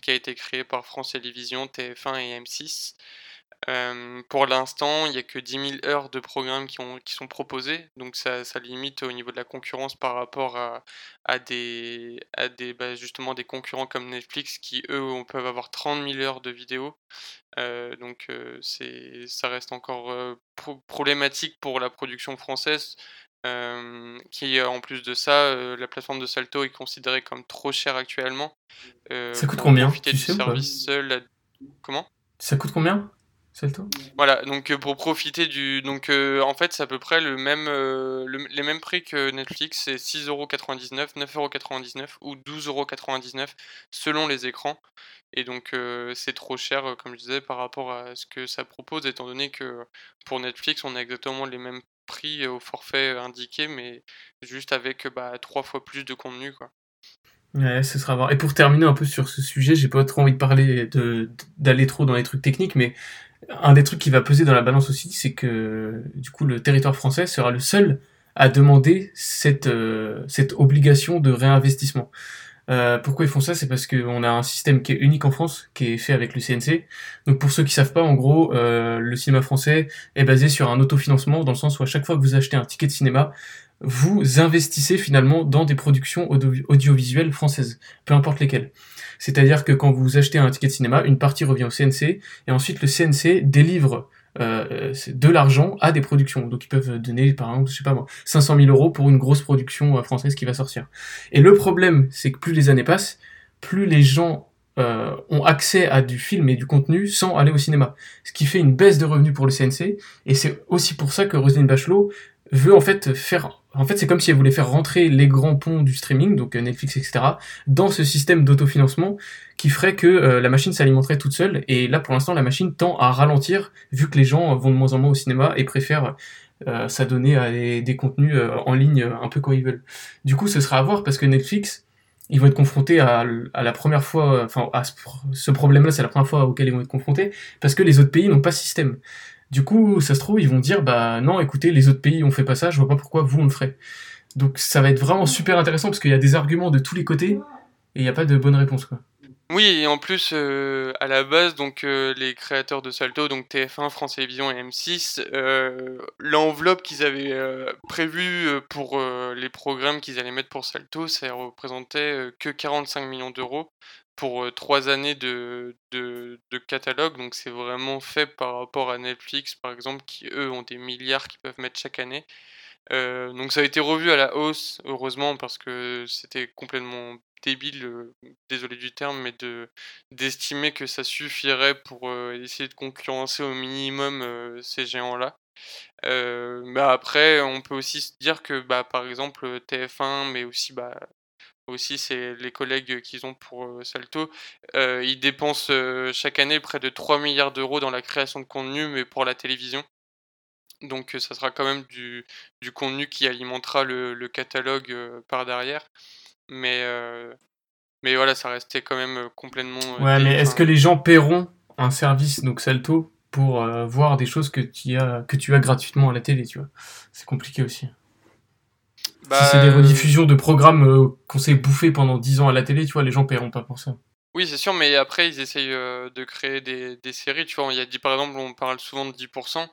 qui a été créée par France Télévisions, TF1 et M6 pour l'instant, il n'y a que 10 000 heures de programmes qui, ont, qui sont proposés, donc ça, ça, limite au niveau de la concurrence par rapport à, à des, à des bah, justement des concurrents comme Netflix qui eux peuvent avoir 30 000 heures de vidéos. Euh, donc c'est, ça reste encore problématique pour la production française. qui en plus de ça, la plateforme de Salto est considérée comme trop chère actuellement. ça coûte combien tu sais, service seul. Comment? Ça coûte combien? Voilà, donc euh, pour profiter du. Donc euh, en fait, c'est à peu près le même, euh, les mêmes prix que Netflix, c'est 6,99€, 9,99€ ou 12,99€ selon les écrans. Et donc c'est trop cher, comme je disais, par rapport à ce que ça propose, étant donné que pour Netflix, on a exactement les mêmes prix au forfait indiqué, mais juste avec bah, trois fois plus de contenu. Quoi. Ouais, ce sera voir. Et pour terminer un peu sur ce sujet, j'ai pas trop envie de parler de d'aller trop dans les trucs techniques, mais un des trucs qui va peser dans la balance aussi, c'est que du coup le territoire français sera le seul à demander cette, euh, cette obligation de réinvestissement. Euh, pourquoi ils font ça? C'est parce qu'on a un système qui est unique en France, qui est fait avec le CNC. Donc pour ceux qui savent pas, en gros, euh, le cinéma français est basé sur un autofinancement, dans le sens où à chaque fois que vous achetez un ticket de cinéma, vous investissez finalement dans des productions audiovisuelles françaises, peu importe lesquelles. C'est-à-dire que quand vous achetez un ticket de cinéma, une partie revient au CNC, et ensuite le CNC délivre euh, de l'argent à des productions. Donc ils peuvent donner, par exemple, je sais pas moi, 500 000 euros pour une grosse production euh, française qui va sortir. Et le problème, c'est que plus les années passent, plus les gens euh, ont accès à du film et du contenu sans aller au cinéma. Ce qui fait une baisse de revenus pour le CNC, et c'est aussi pour ça que Roselyne Bachelot veut en fait faire en fait, c'est comme si elle voulait faire rentrer les grands ponts du streaming, donc euh, Netflix, etc., dans ce système d'autofinancement qui ferait que euh, la machine s'alimenterait toute seule. Et là, pour l'instant, la machine tend à ralentir, vu que les gens vont de moins en moins au cinéma et préfèrent euh, s'adonner à des, contenus en ligne un peu quand ils veulent. Du coup, ce sera à voir parce que Netflix, ils vont être confrontés à, la première fois, enfin, à ce, ce problème-là, c'est la première fois auquel ils vont être confrontés, parce que les autres pays n'ont pas ce système. Du coup, ça se trouve, ils vont dire, bah non, écoutez, les autres pays ont fait pas ça, je vois pas pourquoi vous on le ferait. Donc ça va être vraiment super intéressant parce qu'il y a des arguments de tous les côtés et il n'y a pas de bonne réponse quoi. Oui, et en plus, euh, à la base, donc euh, les créateurs de Salto, donc TF1, France Télévisions et M6, euh, l'enveloppe qu'ils avaient prévue pour les programmes qu'ils allaient mettre pour Salto, ça représentait que 45 millions d'euros pour trois années de, de, catalogue, donc c'est vraiment fait par rapport à Netflix par exemple, qui eux ont des milliards qu'ils peuvent mettre chaque année. donc ça a été revu à la hausse, heureusement, parce que c'était complètement débile, désolé du terme, mais de d'estimer que ça suffirait pour essayer de concurrencer au minimum ces géants-là. mais après, on peut aussi se dire que bah, par exemple TF1, mais aussi bah, aussi, c'est les collègues qu'ils ont pour Salto. ils dépensent chaque année près de 3 milliards d'euros dans la création de contenu, mais pour la télévision. Donc ça sera quand même du, du contenu qui alimentera le, catalogue par derrière. Mais, mais voilà, ça restait quand même complètement... ouais, mais est-ce que les gens paieront un service, donc Salto, pour voir des choses que tu, as, que tu as gratuitement à la télé, tu vois? C'est compliqué aussi. Bah, si c'est des rediffusions de programmes euh, qu'on s'est bouffé pendant 10 ans à la télé, tu vois, les gens paieront pas pour ça. Oui, c'est sûr, mais après, ils essayent euh, de créer des, des, séries. Tu vois, il y a dit, par exemple, on parle souvent de 10%.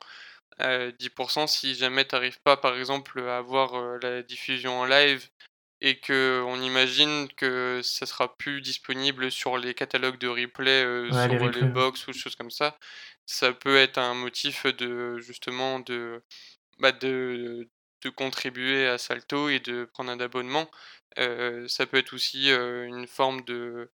10%, euh, si jamais tu n'arrives pas, par exemple, à avoir la diffusion en live et que on imagine que ça sera plus disponible sur les catalogues de replay sur les, les, box ou choses comme ça, ça peut être un motif de justement de bah de de contribuer à Salto et de prendre un abonnement. ça peut être aussi une forme de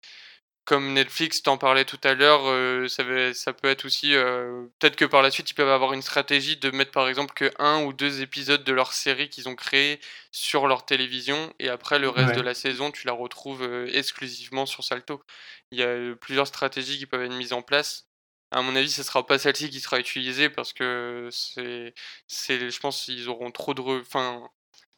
comme Netflix, t'en parlais tout à l'heure, euh, ça, ça, peut être aussi. Euh, peut-être que par la suite, ils peuvent avoir une stratégie de mettre par exemple que un ou deux épisodes de leur série qu'ils ont créé sur leur télévision, et après le reste de la saison, tu la retrouves euh, exclusivement sur Salto. Il y a plusieurs stratégies qui peuvent être mises en place. À mon avis, ce sera pas celle-ci qui sera utilisée parce que c'est, je pense qu'ils auront trop de, enfin,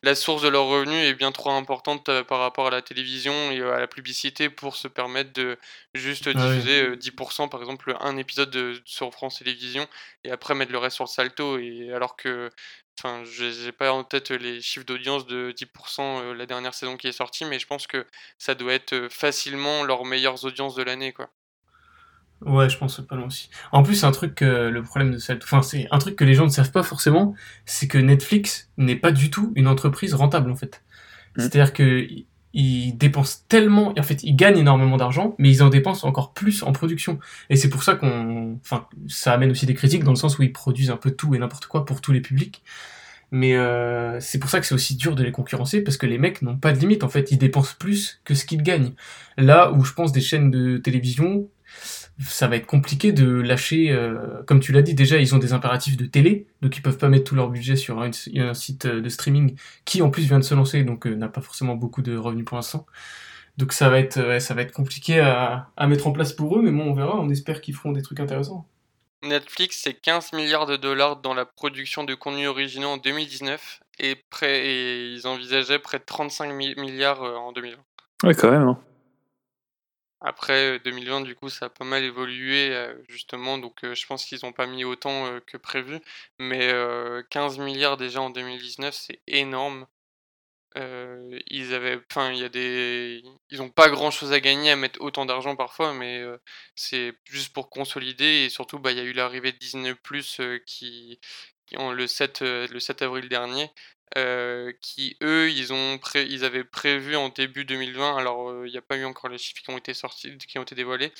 la source de leurs revenus est bien trop importante euh, par rapport à la télévision et euh, à la publicité pour se permettre de juste diffuser 10% euh, par exemple un épisode de, sur France Télévisions et après mettre le reste sur le salto et alors que enfin j'ai pas en tête les chiffres d'audience de 10% la dernière saison qui est sortie mais je pense que ça doit être facilement leurs meilleures audiences de l'année quoi. Ouais, je pense pas loin aussi. En plus, un truc que le problème de cette, enfin, c'est un truc que les gens ne savent pas forcément, c'est que Netflix n'est pas du tout une entreprise rentable en fait. Mmh. C'est-à-dire que ils dépensent tellement, en fait, ils gagnent énormément d'argent, mais ils en dépensent encore plus en production. Et c'est pour ça qu'on, enfin, ça amène aussi des critiques dans le sens où ils produisent un peu tout et n'importe quoi pour tous les publics. Mais euh, c'est pour ça que c'est aussi dur de les concurrencer parce que les mecs n'ont pas de limite. En fait, ils dépensent plus que ce qu'ils gagnent. Là où je pense des chaînes de télévision ça va être compliqué de lâcher, euh, comme tu l'as dit, déjà ils ont des impératifs de télé, donc ils peuvent pas mettre tout leur budget sur un, site euh, de streaming qui en plus vient de se lancer, donc euh, n'a pas forcément beaucoup de revenus pour l'instant. Donc ça va être, ça va être compliqué à, à, mettre en place pour eux, mais bon on verra, on espère qu'ils feront des trucs intéressants. Netflix c'est 15 milliards de dollars dans la production de contenus originaux en 2019 et, près, et ils envisageaient près de 35 milliards en 2020. Ouais quand même. Hein. Après, 2020, du coup, ça a pas mal évolué, justement, donc je pense qu'ils ont pas mis autant, que prévu. Mais 15 milliards déjà en 2019, c'est énorme. ils avaient enfin, il y a des ils ont pas grand-chose à gagner à mettre autant d'argent parfois, mais c'est juste pour consolider et surtout, bah, il y a eu l'arrivée de Disney+ qui qui le 7, le 7 avril dernier euh, qui eux, ils, ont ils avaient prévu en début 2020, alors euh, il n'y a pas eu encore les chiffres qui ont été sortis, qui ont été dévoilés,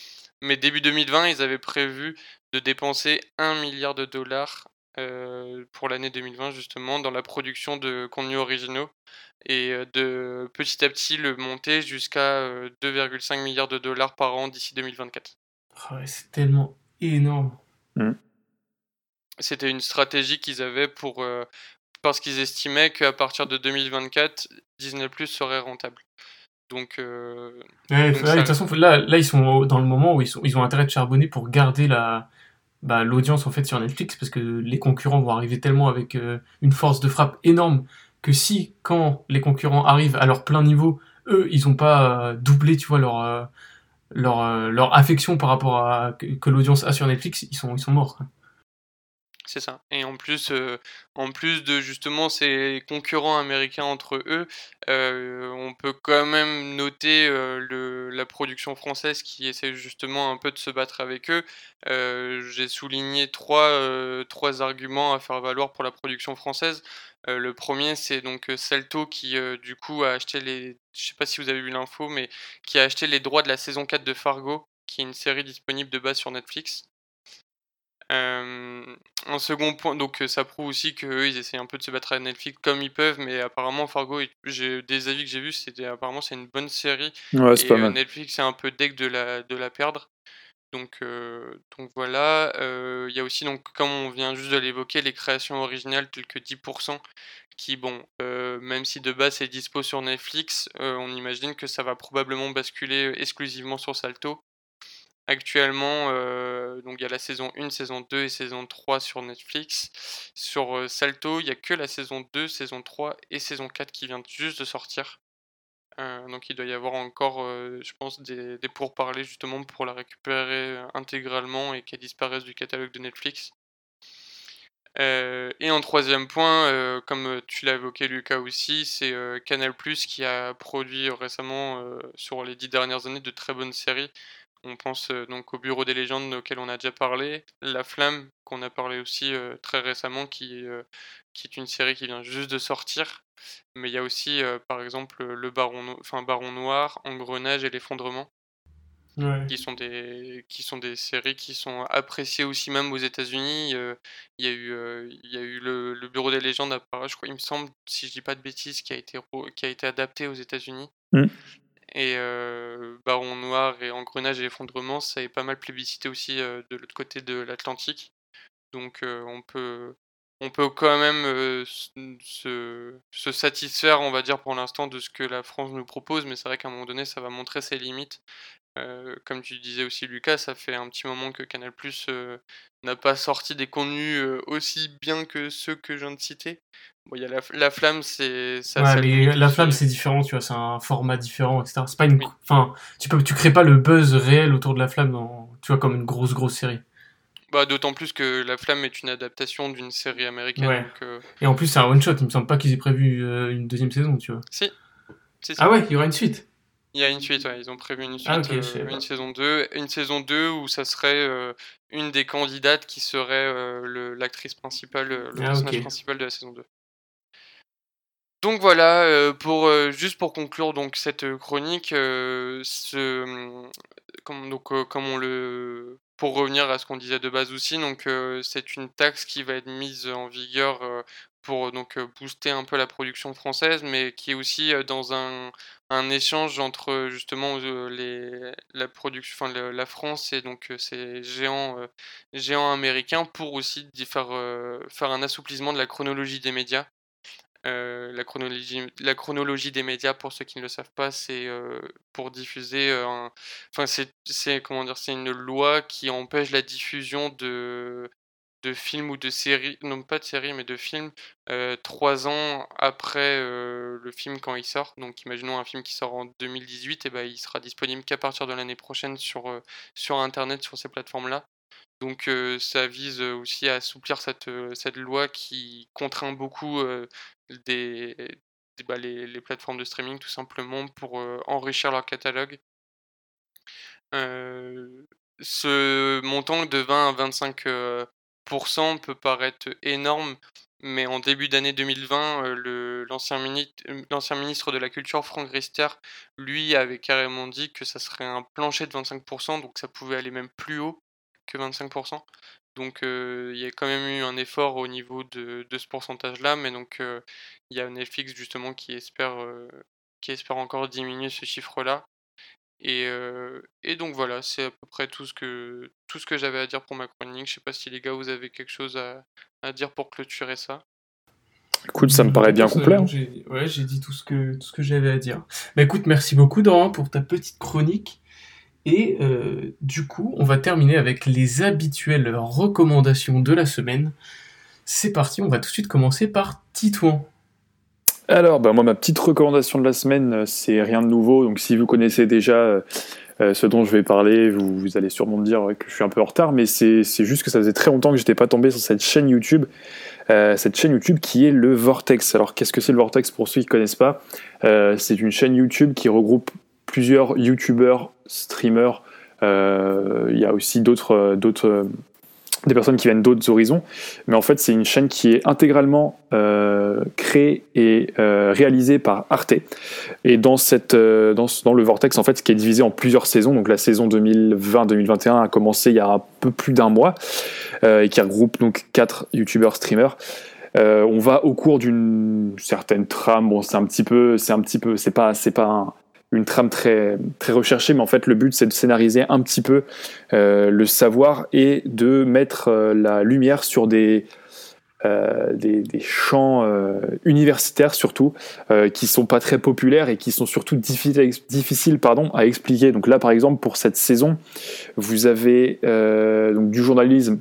mais début 2020, ils avaient prévu de dépenser 1 milliard de dollars euh, pour l'année 2020 justement dans la production de contenus originaux et de petit à petit le monter jusqu'à 2,5 milliards de dollars par an d'ici 2024. Ah c'est tellement énorme. Mmh. C'était une stratégie qu'ils avaient pour parce qu'ils estimaient qu'à partir de 2024, Disney Plus serait rentable. Donc, euh, de toute façon, là, là, ils sont dans le moment où ils, sont, ils ont intérêt de charbonner pour garder la, bah, l'audience en fait sur Netflix, parce que les concurrents vont arriver tellement avec euh, une force de frappe énorme que si, quand les concurrents arrivent à leur plein niveau, eux, ils n'ont pas euh, doublé, tu vois, leur, leur, leur affection par rapport à que, l'audience a sur Netflix, ils sont, ils sont morts. C'est ça. Et en plus, euh, en plus de justement ces concurrents américains entre eux, euh, on peut quand même noter euh, la production française qui essaie justement un peu de se battre avec eux. J'ai souligné trois, trois arguments à faire valoir pour la production française. le premier, c'est donc Salto qui du coup a acheté les, je sais pas si vous avez vu l'info, mais qui a acheté les droits de la saison 4 de Fargo, qui est une série disponible de base sur Netflix. Euh, un second point, donc ça prouve aussi qu'eux, ils essayent un peu de se battre à Netflix comme ils peuvent, mais apparemment Fargo, j'ai des avis que j'ai vus, c'était apparemment c'est une bonne série. Ouais, et pas mal. Netflix est un peu deck de la, de la perdre. Donc, donc voilà. Il y a aussi, donc, comme on vient juste de l'évoquer, les créations originales telles que 10%, qui, bon, même si de base c'est dispo sur Netflix, on imagine que ça va probablement basculer exclusivement sur Salto. Actuellement, euh, il y a la saison 1, saison 2 et saison 3 sur Netflix. Sur euh, Salto, il n'y a que la saison 2, saison 3 et saison 4 qui vient juste de sortir. Euh, donc il doit y avoir encore, je pense, des, des, pourparlers justement pour la récupérer intégralement et qu'elle disparaisse du catalogue de Netflix. et en troisième point, comme tu l'as évoqué Lucas aussi, c'est Canal ⁇ qui a produit récemment, sur les dix dernières années, de très bonnes séries. On pense donc au Bureau des légendes auquel on a déjà parlé, La Flamme qu'on a parlé aussi très récemment qui, qui est une série qui vient juste de sortir. Mais il y a aussi par exemple le Baron, enfin, Baron Noir, Engrenage et l'effondrement. qui sont des qui sont des séries qui sont appréciées aussi même aux États-Unis. Il y a eu il y a eu le, Bureau des légendes à Paris, je crois, il me semble, si je dis pas de bêtises, qui a été qui a été adapté aux États-Unis. Mmh. Et Baron Noir et Engrenage et Effondrement, ça est pas mal plébiscité aussi de l'autre côté de l'Atlantique. Donc on peut on peut quand même se, satisfaire, on va dire, pour l'instant, de ce que la France nous propose, mais c'est vrai qu'à un moment donné, ça va montrer ses limites. Comme tu disais aussi, Lucas, ça fait un petit moment que Canal n'a pas sorti des contenus aussi bien que ceux que je viens de citer. Bon, il y a la, la flamme, c'est. Ouais, mais la flamme, c'est différent, tu vois, c'est un format différent, etc. C'est pas une. Enfin, tu, peux, tu crées pas le buzz réel autour de la flamme, dans, tu vois, comme une grosse, grosse série. Bah, D'autant plus que La Flamme est une adaptation d'une série américaine. Euh, Et en plus, c'est un one-shot. Il me semble pas qu'ils aient prévu euh, une deuxième saison, tu vois. Si. Ah ouais, il y aura une suite. Il y a une suite, ouais. Ils ont prévu une ah, suite, euh, une saison 2. Une saison 2 où ça serait une des candidates qui serait l'actrice principale, le ah, personnage principal de la saison 2. Donc voilà, pour, juste pour conclure donc cette chronique, ce, comme, donc, comme on le pour revenir à ce qu'on disait de base aussi, donc c'est une taxe qui va être mise en vigueur pour donc booster un peu la production française, mais qui est aussi dans un, un échange entre justement les, la production, enfin, la France et donc ces géants, géants américains pour aussi faire, faire un assouplissement de la chronologie des médias. Euh, la, chronologie, la chronologie des médias, pour ceux qui ne le savent pas, c'est euh, pour diffuser. Euh, enfin, c'est comment dire, c'est une loi qui empêche la diffusion de de films ou de séries, non pas de séries, mais de films, trois ans après le film quand il sort. Donc, imaginons un film qui sort en 2018, et ben, il sera disponible qu'à partir de l'année prochaine sur, sur Internet, sur ces plateformes-là. Donc ça vise aussi à assouplir cette, cette loi qui contraint beaucoup des, bah, les, plateformes de streaming tout simplement pour enrichir leur catalogue. ce montant de 20 à 25% peut paraître énorme, mais en début d'année 2020, l'ancien ministre de la Culture, Franck Rister, lui avait carrément dit que ça serait un plancher de 25%, donc ça pouvait aller même plus haut que 25%. Donc il y a quand même eu un effort au niveau de, ce pourcentage-là, mais donc il y a Netflix justement qui espère, qui espère encore diminuer ce chiffre-là. Et, et, donc voilà, c'est à peu près tout ce que, tout ce que j'avais à dire pour ma chronique. Je sais pas si les gars, vous avez quelque chose à, à dire pour clôturer ça. Écoute, ça me paraît bien complet. Hein. Ouais, j'ai dit tout ce que, tout ce que j'avais à dire. Bah écoute, merci beaucoup Doran pour ta petite chronique. Et euh, du coup, on va terminer avec les habituelles recommandations de la semaine. C'est parti, on va tout de suite commencer par Titouan. Alors, bah moi, ma petite recommandation de la semaine, euh, c'est rien de nouveau. Donc, si vous connaissez déjà euh, ce dont je vais parler, vous, allez sûrement me dire que je suis un peu en retard, mais c'est juste que ça faisait très longtemps que je n'étais pas tombé sur cette chaîne YouTube. cette chaîne YouTube qui est le Vortex. Alors, qu'est-ce que c'est le Vortex pour ceux qui ne connaissent pas? C'est une chaîne YouTube qui regroupe plusieurs youtubeurs, streamers. Euh, il y a aussi d'autres, euh, euh, des personnes qui viennent d'autres horizons. Mais en fait, c'est une chaîne qui est intégralement créée et réalisée par Arte. Et dans, cette, dans, dans, le Vortex, en fait, ce qui est divisé en plusieurs saisons, donc la saison 2020-2021 a commencé il y a un peu plus d'un mois, et qui regroupe donc quatre youtubeurs, streamers. on va au cours d'une certaine trame. Bon, c'est un petit peu, c'est un petit peu, c'est pas, c'est pas un, une trame très, très recherchée, mais en fait le but c'est de scénariser un petit peu euh, le savoir et de mettre euh, la lumière sur des, euh, des, champs universitaires surtout, qui sont pas très populaires et qui sont surtout difficiles, difficiles pardon, à expliquer. Donc là par exemple pour cette saison, vous avez donc, du journalisme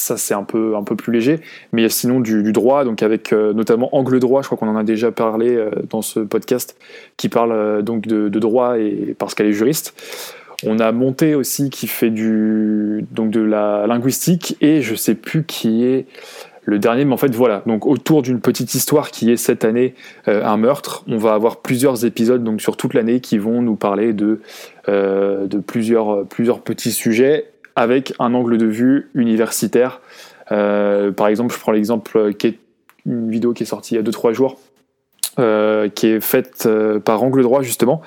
ça c'est un peu, un peu plus léger, mais sinon du, droit, donc avec euh, notamment Angle Droit, je crois qu'on en a déjà parlé euh, dans ce podcast, qui parle euh, donc de, droit et parce qu'elle est juriste. On a Monté aussi qui fait du, donc de la linguistique, et je sais plus qui est le dernier, mais en fait voilà, donc autour d'une petite histoire qui est cette année un meurtre, on va avoir plusieurs épisodes donc sur toute l'année qui vont nous parler de, de plusieurs, plusieurs petits sujets avec un angle de vue universitaire. Euh, par exemple, je prends l'exemple qui une vidéo qui est sortie il y a 2-3 jours, euh, qui est faite euh, par Angle Droit justement.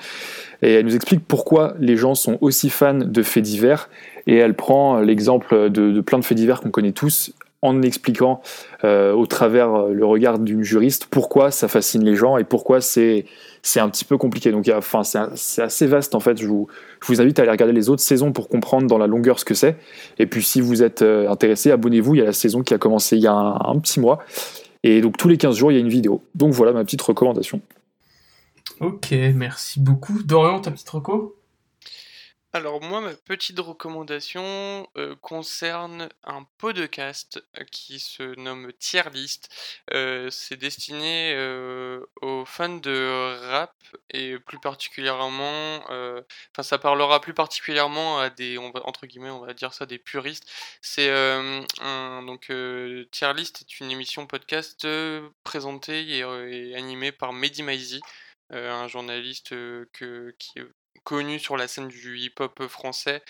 et elle nous explique pourquoi les gens sont aussi fans de faits divers. Et elle prend l'exemple de, plein de faits divers qu'on connaît tous en expliquant euh, au travers euh, le regard d'une juriste pourquoi ça fascine les gens et pourquoi c'est un petit peu compliqué. Donc, enfin, c'est assez vaste en fait. Je vous, je vous invite à aller regarder les autres saisons pour comprendre dans la longueur ce que c'est. Et puis, si vous êtes euh, intéressé, abonnez-vous. Il y a la saison qui a commencé il y a un, petit mois. Et donc, tous les 15 jours, il y a une vidéo. Donc, voilà ma petite recommandation. Ok, merci beaucoup. Dorian, ta petite reco? Alors moi, ma petite recommandation euh, concerne un podcast euh, qui se nomme Tier List. Euh, c'est destiné aux fans de rap et plus particulièrement, enfin ça parlera plus particulièrement à des, entre guillemets, on va dire ça, des puristes. C'est donc Tier List est une émission podcast présentée et, animée par Mehdi Maizi. un journaliste que, qui connu sur la scène du hip-hop français,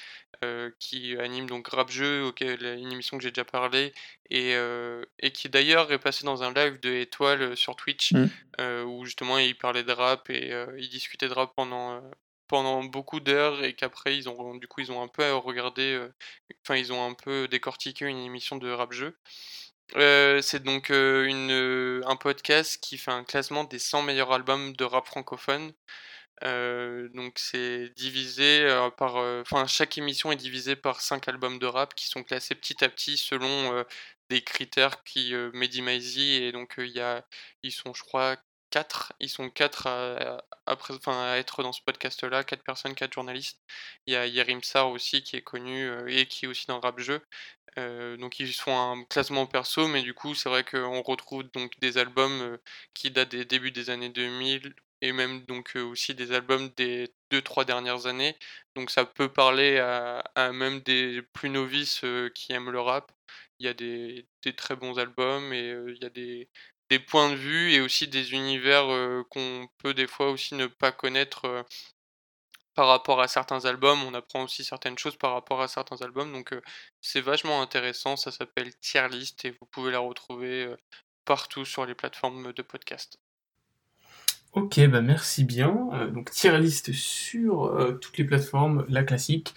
euh, qui anime donc Rap Jeu, une émission que j'ai déjà parlé, et, euh, et qui d'ailleurs est passé dans un live de Étoile sur Twitch, mmh. où justement il parlait de rap et il discutait de rap pendant, pendant beaucoup d'heures, et qu'après ils ont du coup ils ont un peu regardé, enfin ils ont un peu décortiqué une émission de Rap Jeu. c'est donc une, un podcast qui fait un classement des 100 meilleurs albums de rap francophone. Euh, donc c'est divisé euh, par, euh, enfin chaque émission est divisée par 5 albums de rap qui sont classés petit à petit selon des critères qui Mehdi et donc il y a, ils sont je crois 4, ils sont 4 à, enfin, à être dans ce podcast-là, 4 personnes, 4 journalistes. Il y a Yerim Sar aussi qui est connu et qui est aussi dans Rap Jeu. donc ils font un classement perso, mais du coup c'est vrai qu'on retrouve donc des albums qui datent des débuts des années 2000 et même donc aussi des albums des deux trois dernières années. Donc ça peut parler à, même des plus novices qui aiment le rap. Il y a des, très bons albums et il y a des, points de vue et aussi des univers qu'on peut des fois aussi ne pas connaître par rapport à certains albums. On apprend aussi certaines choses par rapport à certains albums. Donc c'est vachement intéressant. Ça s'appelle Tier List et vous pouvez la retrouver partout sur les plateformes de podcast. Ok, bah merci bien. Euh, donc tier list sur euh, toutes les plateformes, la classique.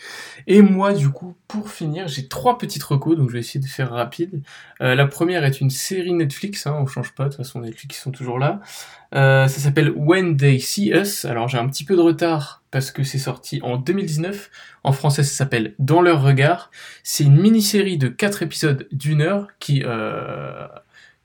Et moi, du coup, pour finir, j'ai trois petites recos, donc je vais essayer de faire rapide. Euh, la première est une série Netflix, hein, on change pas, de toute façon Netflix ils sont toujours là. ça s'appelle When They See Us. Alors j'ai un petit peu de retard parce que c'est sorti en 2019. En français, ça s'appelle Dans leur regard. C'est une mini-série de quatre épisodes d'une heure qui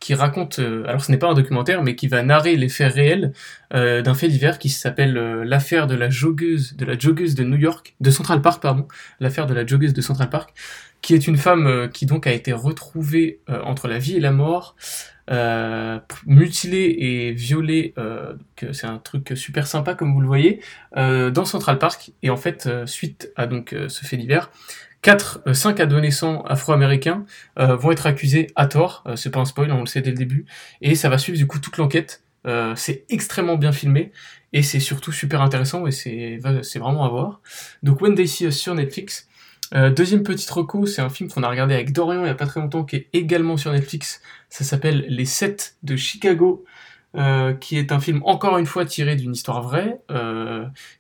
qui raconte, euh, alors ce n'est pas un documentaire, mais qui va narrer les faits réels euh, d'un fait divers qui s'appelle euh, l'affaire de la joggeuse, de la joggeuse de New York, de Central Park, pardon, l'affaire de la joggeuse de Central Park, qui est une femme qui donc a été retrouvée entre la vie et la mort, mutilée et violée, c'est un truc super sympa comme vous le voyez, dans Central Park, et en fait, suite à donc ce fait divers, 4, 5 euh, adolescents afro-américains euh, vont être accusés à tort, euh, c'est pas un spoil, on le sait dès le début, et ça va suivre du coup toute l'enquête. c'est extrêmement bien filmé et c'est surtout super intéressant et c'est vraiment à voir. Donc When They See Us sur Netflix. deuxième petite reco, c'est un film qu'on a regardé avec Dorian il y a pas très longtemps qui est également sur Netflix. Ça s'appelle Les 7 de Chicago. qui est un film encore une fois tiré d'une histoire vraie,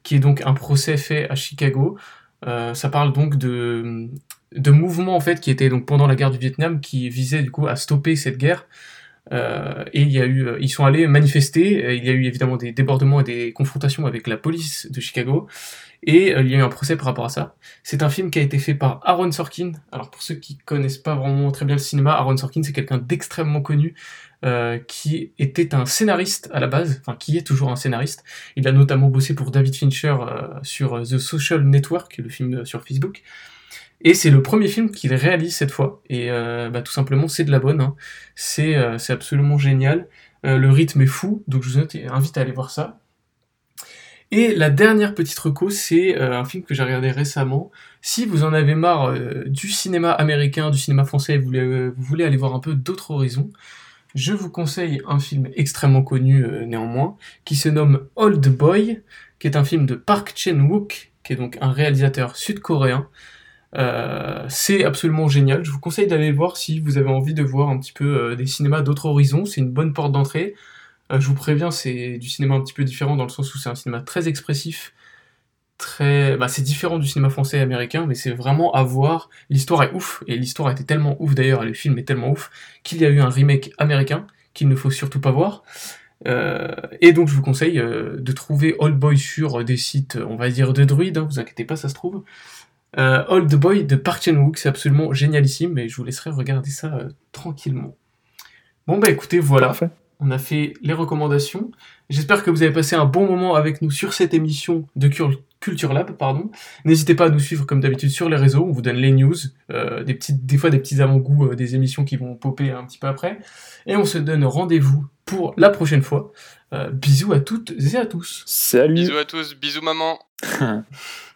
qui est donc un procès fait à Chicago ça parle donc de, mouvements en fait qui étaient donc pendant la guerre du Vietnam qui visaient du coup à stopper cette guerre. Euh, et il y a eu, ils sont allés manifester. Il y a eu évidemment des débordements et des confrontations avec la police de Chicago. Et euh, il y a eu un procès par rapport à ça. C'est un film qui a été fait par Aaron Sorkin. Alors pour ceux qui connaissent pas vraiment très bien le cinéma, Aaron Sorkin c'est quelqu'un d'extrêmement connu euh, qui était un scénariste à la base, enfin qui est toujours un scénariste. Il a notamment bossé pour David Fincher euh, sur The Social Network, le film sur Facebook. Et c'est le premier film qu'il réalise cette fois. Et euh, bah, tout simplement, c'est de la bonne. Hein. C'est absolument génial. le rythme est fou, donc je vous invite à aller voir ça. Et la dernière petite reco, c'est un film que j'ai regardé récemment. Si vous en avez marre du cinéma américain, du cinéma français, vous voulez, vous voulez aller voir un peu d'autres horizons, je vous conseille un film extrêmement connu euh, néanmoins, qui se nomme Old Boy, qui est un film de Park Chan-wook, qui est donc un réalisateur sud-coréen. Euh, c'est absolument génial. Je vous conseille d'aller le voir si vous avez envie de voir un petit peu euh, des cinémas d'autres horizons. C'est une bonne porte d'entrée. Je vous préviens, c'est du cinéma un petit peu différent dans le sens où c'est un cinéma très expressif, très, bah, c'est différent du cinéma français et américain, mais c'est vraiment à voir. L'histoire est ouf, et l'histoire était tellement ouf d'ailleurs, le film est tellement ouf, qu'il y a eu un remake américain qu'il ne faut surtout pas voir. Euh, et donc je vous conseille euh, de trouver Old Boy sur des sites, on va dire, de druides, hein, vous inquiétez pas, ça se trouve. Euh, Old Boy de Park Chan-wook, c'est absolument génialissime, mais je vous laisserai regarder ça tranquillement. Bon bah écoutez, voilà. On a fait les recommandations. J'espère que vous avez passé un bon moment avec nous sur cette émission de Culture Lab, pardon. N'hésitez pas à nous suivre comme d'habitude sur les réseaux. On vous donne les news, euh, des petites, des fois des petits avant-goûts euh, des émissions qui vont popper un petit peu après. Et on se donne rendez-vous pour la prochaine fois. Euh, bisous à toutes et à tous. Salut. Bisous à tous. Bisous maman. [LAUGHS]